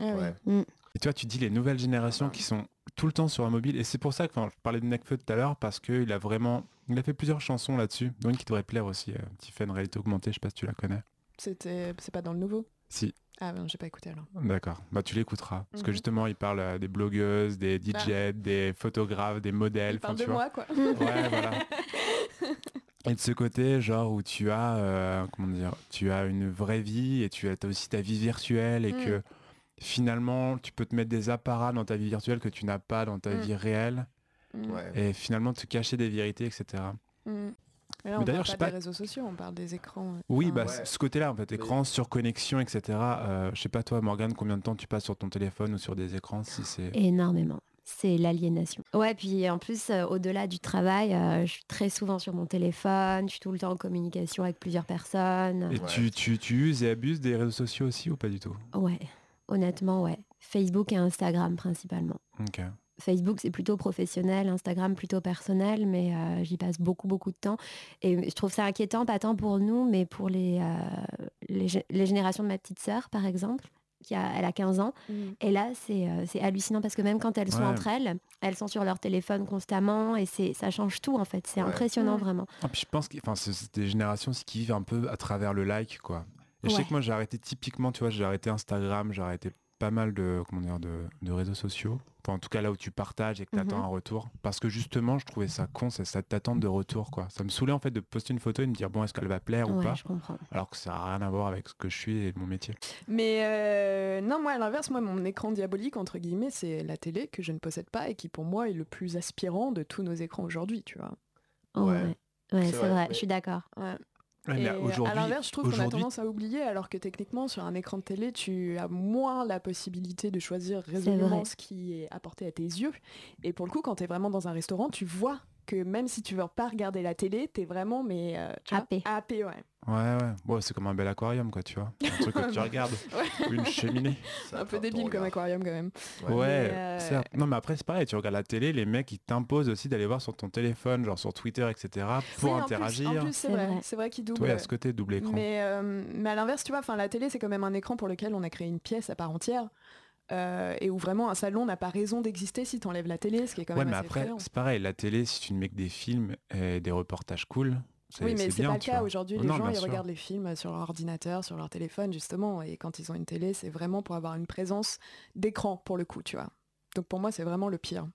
Ah oui. Ouais. Et tu vois, tu dis les nouvelles générations qui sont tout le temps sur un mobile. Et c'est pour ça que je parlais de Necfeu tout à l'heure, parce qu'il a vraiment. Il a fait plusieurs chansons là-dessus, dont une qui devrait plaire aussi, euh, Tiffen Réalité Augmentée, je sais pas si tu la connais. C'était, c'est pas dans le nouveau? Si, Ah ben j'ai pas écouté alors. d'accord. Bah tu l'écouteras. Parce que Mhm. justement, il parle euh, des blogueuses, des DJ, des photographes, des modèles. Il parle de vois. moi quoi. Ouais, voilà. [laughs] Et de ce côté, genre où tu as, euh, comment dire, tu as une vraie vie et tu as aussi ta vie virtuelle et Mm. que finalement tu peux te mettre des apparats dans ta vie virtuelle que tu n'as pas dans ta Mm. vie réelle Ouais. et finalement te cacher des vérités, etc. mm. Mais là, Mais on d'ailleurs, parle je sais pas pas- des réseaux sociaux, on parle des écrans. Oui, Enfin, bah, Ouais. ce côté-là, en fait, Mais- écran, surconnexion, etc. Euh, je sais pas toi, Morgane, combien de temps tu passes sur ton téléphone ou sur des écrans si c'est... Énormément. C'est l'aliénation. Ouais, puis en plus, euh, au-delà du travail, euh, je suis très souvent sur mon téléphone, je suis tout le temps en communication avec plusieurs personnes. Et Ouais. tu, tu, tu uses et abuses des réseaux sociaux aussi ou pas du tout? Ouais, honnêtement, ouais. Facebook et Instagram principalement. Ok. Facebook, c'est plutôt professionnel, Instagram plutôt personnel, mais euh, j'y passe beaucoup, beaucoup de temps. Et je trouve ça inquiétant, pas tant pour nous, mais pour les, euh, les, gé- les générations de ma petite sœur, par exemple, qui a, elle a 15 ans. mm. Et là, c'est euh, c'est hallucinant parce que même quand elles sont Ouais. entre elles, elles sont sur leur téléphone constamment et c'est ça change tout en fait. C'est Ouais. impressionnant Ouais. vraiment. Ah, puis je pense que enfin, c'est des générations qui vivent un peu à travers le like, quoi. Et je sais que moi, j'ai arrêté typiquement, tu vois, j'ai arrêté Instagram, j'ai arrêté pas mal de, comment dire, de, de réseaux sociaux. Enfin, en tout cas, là où tu partages et que tu attends Mhm. un retour. Parce que justement, je trouvais ça con, c'est cette attente de retour. quoi. Ça me saoulait en fait de poster une photo et de me dire, bon, est-ce qu'elle va plaire ou pas je comprends. Alors que ça n'a rien à voir avec ce que je suis et mon métier. Mais euh, non, moi à l'inverse, moi mon écran diabolique entre guillemets, c'est la télé que je ne possède pas et qui pour moi est le plus aspirant de tous nos écrans aujourd'hui, tu vois. Oh, Ouais. ouais. Ouais, C'est c'est vrai, vrai, mais- je suis d'accord. Ouais. Ouais, mais à l'inverse, je trouve qu'on a tendance à oublier, alors que techniquement, sur un écran de télé, tu as moins la possibilité de choisir résolument ce qui est apporté à tes yeux. Et pour le coup, quand tu es vraiment dans un restaurant, tu vois que même si tu veux pas regarder la télé, tu es vraiment mais euh, tu vois, Happé. happé, ouais. Ouais, ouais. Bon, c'est comme un bel aquarium, quoi, tu vois. Un [laughs] truc que tu regardes. Ouais. Ou une cheminée. [laughs] Ça Un peu débile comme aquarium quand même. Ouais. Ouais, Mais, euh, certes. Non, mais après, c'est pareil. Tu regardes la télé, les mecs, ils t'imposent aussi d'aller voir sur ton téléphone, genre sur Twitter, etc. pour Oui, en plus- interagir. En plus, c'est C'est vrai, c'est vrai qu'il double. Toi, a ce côté double écran. Mais, euh, mais à l'inverse, tu vois, enfin, la télé, c'est quand même un écran pour lequel on a créé une pièce à part entière. euh, et où vraiment un salon n'a pas raison d'exister si t'enlèves la télé, ce qui est quand Ouais, même mais assez après, c'est pareil. La télé, si tu ne mets que des films et des reportages cool, c'est Oui, mais c'est pas le cas aujourd'hui. Les non, gens, ils sûr. regardent les films sur leur ordinateur, sur leur téléphone, justement. Et quand ils ont une télé, c'est vraiment pour avoir une présence d'écran, pour le coup, tu vois. Donc pour moi, c'est vraiment le pire.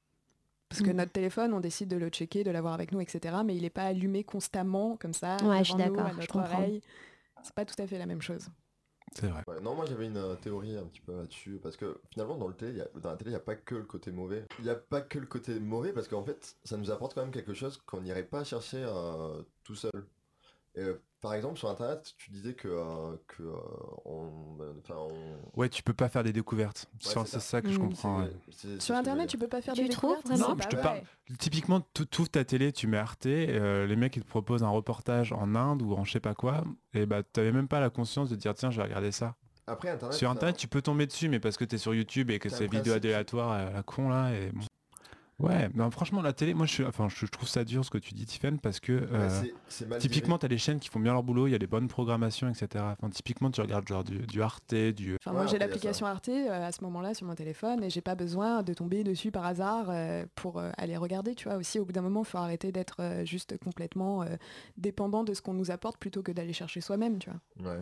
Parce que Mm. notre téléphone, on décide de le checker, de l'avoir avec nous, etc. Mais il n'est pas allumé constamment, comme ça, Ouais, je suis devant nous, d'accord, à je notre comprends. oreille. C'est pas tout à fait la même chose. C'est vrai. Non, moi j'avais une euh, théorie un petit peu là-dessus, parce que finalement dans, le télé, la télé, il n'y a pas que le côté mauvais. Il n'y a pas que le côté mauvais, parce qu'en fait, ça nous apporte quand même quelque chose qu'on n'irait pas chercher euh, tout seul. Euh, par exemple, sur Internet, tu disais que... euh, que euh, on, enfin, on- Ouais, tu peux pas faire des découvertes. Ouais, c'est ça. ça que je Mm. comprends. ouais. Sur Internet, tu peux pas faire Tu des trouves découvertes vraiment Non, Bah je te ouais. parle. Typiquement, tu ouvres ta télé, tu mets Arte, euh, les mecs ils te proposent un reportage en Inde ou en je sais pas quoi, et bah t'avais même pas la conscience de dire tiens je vais regarder ça. Après Internet... sur ça- internet tu peux tomber dessus mais parce que t'es sur YouTube et que c'est vidéo aléatoire à la con là et bon. Ouais, non, franchement la télé, moi je, suis, enfin, je, trouve ça dur ce que tu dis Tiffen parce que ouais, euh, typiquement dirigé. t'as des chaînes qui font bien leur boulot, il y a des bonnes programmations etc. Enfin, typiquement tu regardes genre du, du Arte, du... Enfin, Ouais, moi, j'ai l'application Arte euh, à ce moment-là sur mon téléphone et j'ai pas besoin de tomber dessus par hasard euh, pour euh, aller regarder. Tu vois, aussi, au bout d'un moment, il faut arrêter d'être euh, juste complètement euh, dépendant de ce qu'on nous apporte plutôt que d'aller chercher soi-même. Tu vois. Ouais.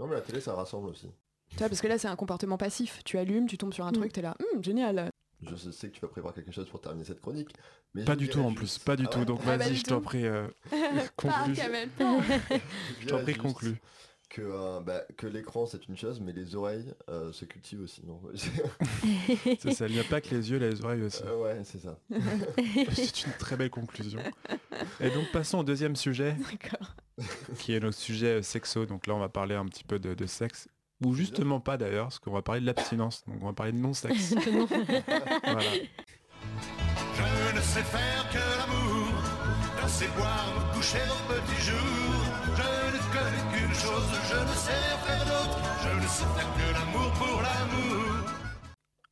Non mais la télé ça rassemble aussi. Tu vois, parce que là, c'est un comportement passif. Tu allumes, tu tombes sur un Mm. truc, t'es là, Hum, génial. Je sais que tu vas prévoir quelque chose pour terminer cette chronique. Mais Pas du tout en plus, pas du Ah tout, ouais donc Ah, bah, vas-y du je t'en prie, euh, [laughs] Pas, conclue. Kamel, pas. [laughs] Je t'en prie conclue. Que, euh, bah, que l'écran c'est une chose, mais les oreilles euh, se cultivent aussi. Non [laughs] C'est ça, il n'y a pas que les yeux, les oreilles aussi. Euh, ouais, c'est ça. C'est une très belle conclusion. Et donc passons au deuxième sujet, D'accord. qui est notre sujet euh, sexo. Donc là, on va parler un petit peu de, de sexe. Ou justement pas d'ailleurs, parce qu'on va parler de l'abstinence. Donc on va parler de non-sexe. [laughs] [laughs] voilà. Je ne sais faire que l'amour, danser, boire, me coucher au petit jour. Je ne connais qu'une chose, je ne sais faire d'autre. Je ne sais faire que l'amour pour l'amour.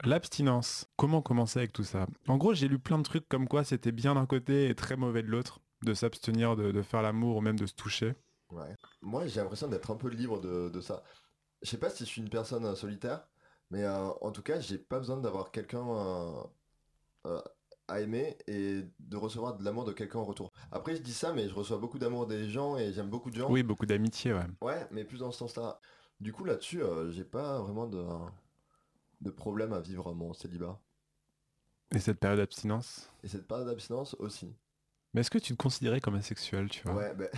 L'abstinence. Comment commencer avec tout ça? En gros, j'ai lu plein de trucs comme quoi c'était bien d'un côté et très mauvais de l'autre, de s'abstenir de, de faire l'amour ou même de se toucher. Ouais. Moi j'ai l'impression d'être un peu libre de, de ça. Je sais pas si je suis une personne euh, solitaire, mais euh, en tout cas j'ai pas besoin d'avoir quelqu'un euh, à aimer et de recevoir de l'amour de quelqu'un en retour. Après je dis ça, mais je reçois beaucoup d'amour des gens et j'aime beaucoup de gens. Oui, beaucoup d'amitié, ouais. Ouais, mais plus dans ce sens-là. Du coup, là-dessus, euh, j'ai pas vraiment de, de problème à vivre mon célibat. Et cette période d'abstinence? Et cette période d'abstinence aussi. Mais est-ce que tu te considérais comme asexuel, tu vois? Ouais, [laughs] ben...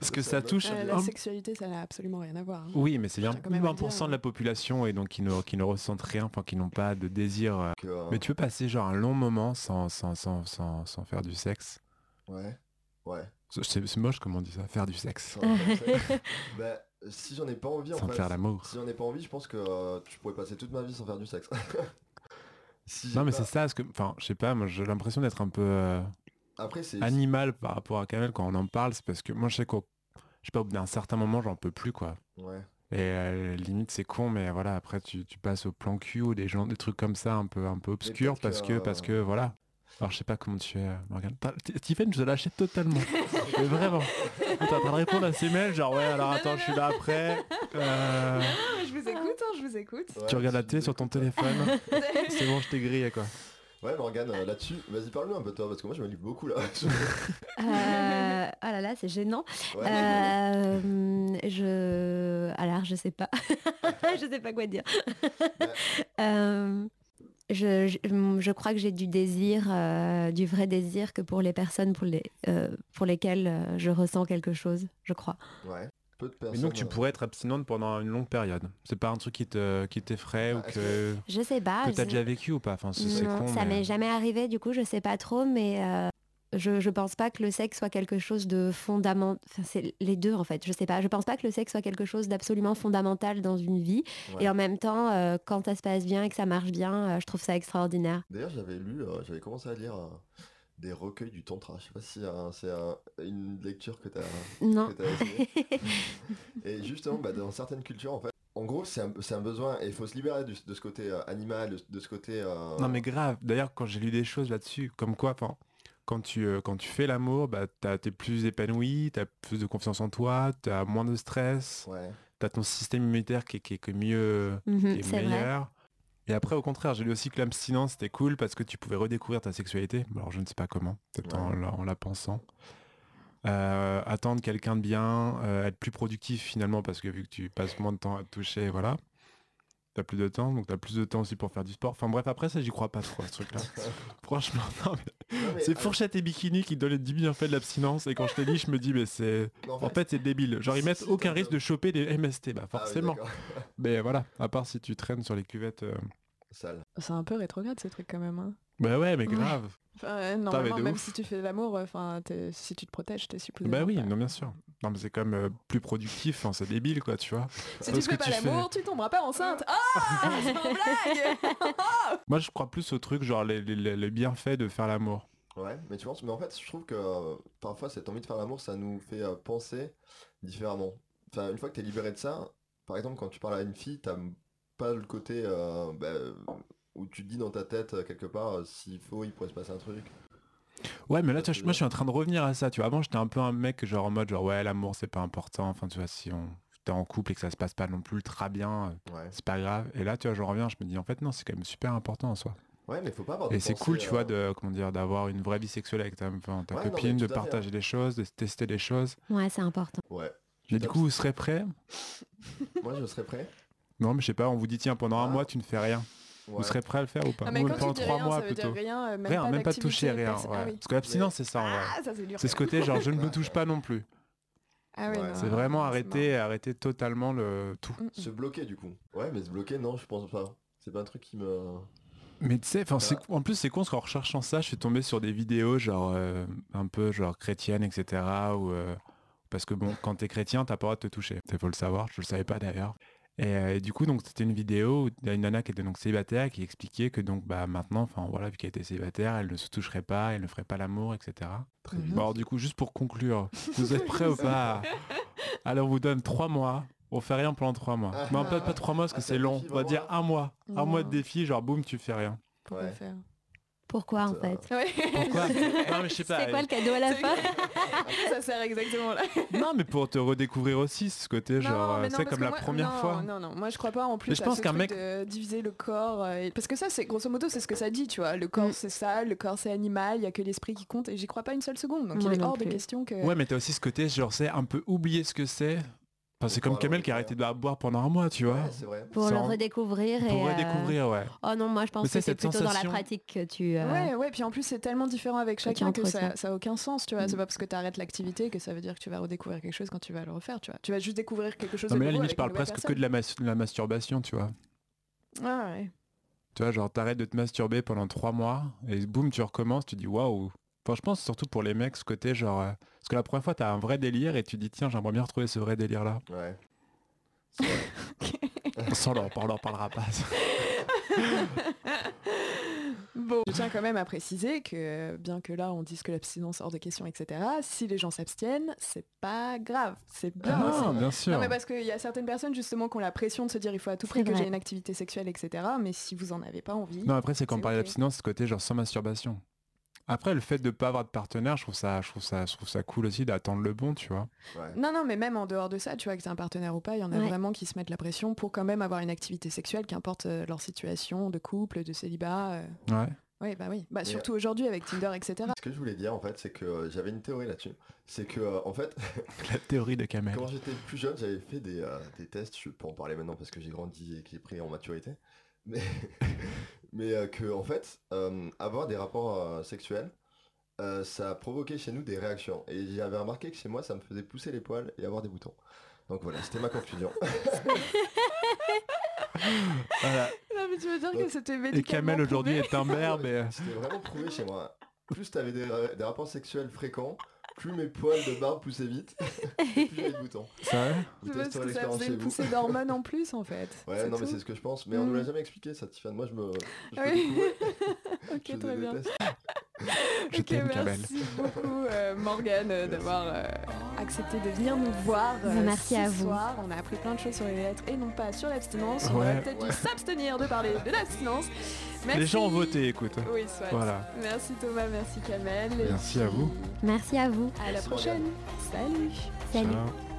Parce que ça touche... Euh, la un- sexualité, ça n'a absolument rien à voir. hein. Oui, mais c'est bien Je tiens quand même à le 20% dire, de la population et donc qui ne, qui ne ressentent rien, enfin qui n'ont pas de désir. euh. que, euh, Mais tu peux passer genre un long moment sans, sans, sans, sans, sans faire du sexe? Ouais, ouais. C'est moche comme on dit ça, faire du sexe. [laughs] Ben, si j'en ai pas envie, en Sans fait, faire l'amour. si j'en ai pas envie, je pense que euh, je pourrais passer toute ma vie sans faire du sexe. [laughs] Si Non mais pas- c'est ça, parce que, enfin, je sais pas, moi j'ai l'impression d'être un peu euh, Après, c'est... animal par rapport à Kamel quand on en parle, c'est parce que moi je sais qu'au, je sais pas, au bout d'un certain moment j'en peux plus quoi. Ouais. Et euh, limite c'est con, mais voilà, après tu, tu passes au plan cul ou des gens, des trucs comme ça un peu, un peu obscurs peut-être parce que, que, parce euh, que voilà. Alors je sais pas comment tu es, euh, T- Tiffen, je te lâché totalement. [laughs] mais vraiment. T'es en train de répondre à ces mails, genre ouais, alors attends, je suis là après. Euh, je vous écoute, hein, je vous écoute. Ouais, tu regardes la télé sur ton téléphone. [laughs] c'est bon, je t'ai grillé quoi. Ouais, Morgane, euh, là-dessus, vas-y, parle-nous un peu toi, parce que moi, je me livre beaucoup là. Euh, [laughs] oh là là, c'est gênant. Ouais. Euh, je... Alors, je sais pas. [laughs] je sais pas quoi dire. Euh, je, je, je crois que j'ai du désir, euh, du vrai désir que pour les personnes pour, les, euh, pour lesquelles euh, je ressens quelque chose, je crois. Ouais. Peu de Mais donc tu euh, pourrais être abstinente pendant une longue période. C'est pas un truc qui te qui t'effraie Ah, ou que, Je sais pas. que t'as déjà vécu ou pas. Enfin, c'est con. ça mais- m'est jamais arrivé, du coup, je sais pas trop, mais euh, je, je pense pas que le sexe soit quelque chose de fondamental. Enfin, c'est les deux, en fait. Je sais pas. Je pense pas que le sexe soit quelque chose d'absolument fondamental dans une vie. Ouais. Et en même temps, euh, quand ça se passe bien et que ça marche bien, euh, je trouve ça extraordinaire. D'ailleurs, j'avais lu, euh, j'avais commencé à lire euh, des recueils du tantra. Je sais pas si euh, c'est un- une lecture que t'as Non. que t'as essayé. [laughs] Et justement, bah, dans certaines cultures, en fait, en gros, c'est un, besoin et il faut se libérer du- de ce côté euh, animal, de, de ce côté. euh, Non mais grave. D'ailleurs, quand j'ai lu des choses là-dessus, comme quoi, enfin, quand tu euh, quand tu fais l'amour, bah t'es plus épanoui, t'as plus de confiance en toi, t'as moins de stress, Ouais. t'as ton système immunitaire qui est, qui est- qui est mieux, Mhm, qui est c'est vrai. Et après, au contraire, j'ai lu aussi que l'abstinence c'était cool parce que tu pouvais redécouvrir ta sexualité. Alors je ne sais pas comment, peut-être en, Ouais. la- en la pensant. Euh, attendre quelqu'un de bien, euh, être plus productif finalement parce que vu que tu passes moins de temps à te toucher, voilà. T'as plus de temps, donc t'as plus de temps aussi pour faire du sport. Enfin bref, après ça, j'y crois pas trop à ce truc-là. [laughs] Franchement, non, mais Non, mais, c'est euh, fourchette et bikini qui donnent les 10 bienfaits de l'abstinence. Et quand je te dis, je me dis, mais c'est. En fait, c'est débile. Genre, ils mettent aucun risque de choper des MST. Bah, ah oui, forcément. mais voilà, à part si tu traînes sur les cuvettes. euh, Sale. C'est un peu rétrograde ce truc quand même. hein. Bah ouais, mais grave. Enfin, euh, mais même ouf. si tu fais de l'amour, euh, enfin, si tu te protèges, t'es supposé. Bah oui, pas- non, bien sûr. Non, mais c'est quand même euh, plus productif. Enfin, c'est débile, quoi, tu vois. Si Parce tu fais que pas tu fais- l'amour, tu tomberas pas enceinte. Ah [laughs] C'est une blague [laughs] Moi, je crois plus au truc, genre les, les- les- les bienfaits de faire l'amour. Ouais, mais tu penses, mais en fait, je trouve que euh, parfois cette envie de faire l'amour, ça nous fait euh, penser différemment. Enfin, une fois que t'es libéré de ça, par exemple, quand tu parles à une fille, t'as pas le côté euh, bah, où tu te dis dans ta tête euh, quelque part, euh, s'il faut, il pourrait se passer un truc. Ouais, mais là, tu vois, moi, je suis en train de revenir à ça. Tu vois, avant, j'étais un peu un mec, genre en mode, genre, ouais, l'amour, c'est pas important. Enfin, tu vois, si on t'es en couple et que ça se passe pas non plus ultra bien, euh, Ouais. c'est pas grave. Et là, tu vois, je reviens, je me dis, en fait, non, c'est quand même super important en soi. Ouais, mais faut pas avoir de Et c'est cool, tu vois, de, comment dire, d'avoir une vraie vie sexuelle avec ta, enfin, ta Ouais, non, mais copine, de partager des choses, de tester des choses. Ouais, c'est important. Ouais. Mais du coup, vous serez prêts? Moi, je serais prêt. Non, mais je sais pas, on vous dit, tiens, pendant un Ah. mois, tu ne fais rien. Ouais. Vous serez prêt à le faire ou pas Ah, mais Ou quand pendant trois rien, mois ça veut plutôt. dire rien, euh, même rien, pas même pas toucher, rien. ouais. Ah oui. Parce que l'abstinence, c'est ça. Ah, ça c'est ce côté, genre, je ne me touche pas non plus. Ah oui, Ouais. non, C'est vraiment arrêter, arrêter totalement le tout. marrant. Mm, Se bloquer, du coup. Ouais, mais se bloquer, non, je pense pas. C'est pas un truc qui me. Mais tu sais, enfin, en plus c'est con parce qu'en recherchant ça, je suis tombé sur des vidéos genre euh, un peu genre chrétiennes, etc. Ou euh, parce que bon, quand t'es chrétien, t'as pas le droit de te toucher. Il faut le savoir, je le savais pas d'ailleurs. Et, euh, et du coup, donc c'était une vidéo où il y a une nana qui était donc célibataire qui expliquait que donc bah maintenant, enfin voilà, vu qu'elle était célibataire, elle ne se toucherait pas, elle ne ferait pas l'amour, etc. Très Mhm. bien. Bon, alors du coup, juste pour conclure, vous êtes prêts ou [laughs] pas? Alors on vous donne trois mois. On fait rien pendant trois mois. Ah. Non, peut-être pas trois mois parce Ah, que c'est c'est long. On va dire un mois. Un mois de défi, genre boum, tu fais rien. Pourquoi Ouais. faire Pourquoi en Euh, fait Ouais. Pourquoi? Non mais je sais pas. C'est quoi le cadeau à la fin? [laughs] Ça sert exactement là. Non mais pour te redécouvrir aussi ce côté genre euh, c'est comme la moi- première non, fois. Non, non, moi je crois pas en plus Mais je pense qu'un mec- de diviser le corps. euh, et- Parce que ça, c'est grosso modo, c'est ce que ça dit, tu vois. Le corps Mm. c'est ça, le corps c'est animal, il y a que l'esprit qui compte et j'y crois pas une seule seconde. Donc Moi il est hors de question que. Ouais mais t'as aussi ce côté genre c'est un peu oublier ce que c'est. Enfin, c'est comme Kamel qui a arrêté de boire pendant un mois tu vois. Ouais, c'est vrai. Pour le en- redécouvrir et... Pour euh, redécouvrir ouais. Oh non, moi je pense Mais que c'est plutôt dans la pratique que tu... euh, Ouais, ouais, puis en plus c'est tellement différent avec chacun que ça, ça a aucun sens, tu vois. Mm. C'est pas parce que tu arrêtes l'activité que ça veut dire que tu vas redécouvrir quelque chose quand tu vas le refaire, tu vois. Tu vas juste découvrir quelque chose Non mais là limite je parle presque que de la, mas- de la masturbation tu vois. Ah ouais. Tu vois genre t'arrêtes de te masturber pendant trois mois et boum tu recommences tu dis waouh. Enfin je pense surtout pour les mecs ce côté genre euh, parce que la première fois t'as un vrai délire et tu dis tiens j'aimerais bien retrouver ce vrai délire là. Ouais. Ça on leur, on leur parlera pas. Bon, je tiens quand même à préciser que bien que là on dise que l'abstinence hors de question, etc., si les gens s'abstiennent, c'est pas grave, c'est bien. Ah non bien sûr. Non mais parce qu'il y a certaines personnes justement qui ont la pression de se dire il faut à tout prix que j'ai une activité sexuelle, etc. Mais si vous en avez pas envie, Non, après, c'est quand on parle d'abstinence, ce côté genre sans masturbation. Après, le fait de pas avoir de partenaire, je trouve ça, je trouve ça, je trouve ça cool aussi d'attendre le bon, tu vois. Ouais. Non, non, mais même en dehors de ça, tu vois, que t'es un partenaire ou pas, il y en a Ouais. vraiment qui se mettent la pression pour quand même avoir une activité sexuelle, qu'importe euh, leur situation de couple, de célibat. euh. Ouais. Oui, bah oui. Bah, surtout aujourd'hui avec Tinder, etc. Ce que je voulais dire en fait, c'est que euh, j'avais une théorie là-dessus. C'est que euh, en fait, [laughs] La théorie de Kamel. quand j'étais plus jeune, j'avais fait des, euh, des tests. Je peux en parler maintenant parce que j'ai grandi et que j'ai pris en maturité. Mais, [laughs] mais euh, que en fait, euh, avoir des rapports euh, sexuels, euh, ça a provoqué chez nous des réactions. Et j'avais remarqué que chez moi, ça me faisait pousser les poils et avoir des boutons. Donc voilà, c'était ma conclusion. [laughs] Voilà. Non, mais tu veux dire que c'était Et Kamel aujourd'hui est un berbe et... C'était vraiment prouvé chez moi. Plus t'avais des, des rapports sexuels fréquents, plus mes poils de barbe poussaient vite, [laughs] plus j'avais de boutons. Ça va Vous testerez l'expérience chez vous. poussée d'hormones en plus, en fait. Ouais, non mais c'est ce que je pense, mais on nous l'a Mm. jamais expliqué ça, Tiffany. Moi je me, je Ah me oui. [laughs] [laughs] Ok, je très bien. [laughs] Je t'aime, merci beaucoup euh, Morgane euh, d'avoir euh, accepté de venir nous voir merci ce à vous. soir. On a appris plein de choses sur les lettres et non pas sur l'abstinence. On aurait peut-être Ouais. dû s'abstenir de parler de l'abstinence. Merci. Les gens ont voté, écoute. Oui, soit. Voilà. Merci Thomas, merci Kamel. Merci à vous. Merci à vous. À la prochaine. Salut. Salut. Ciao.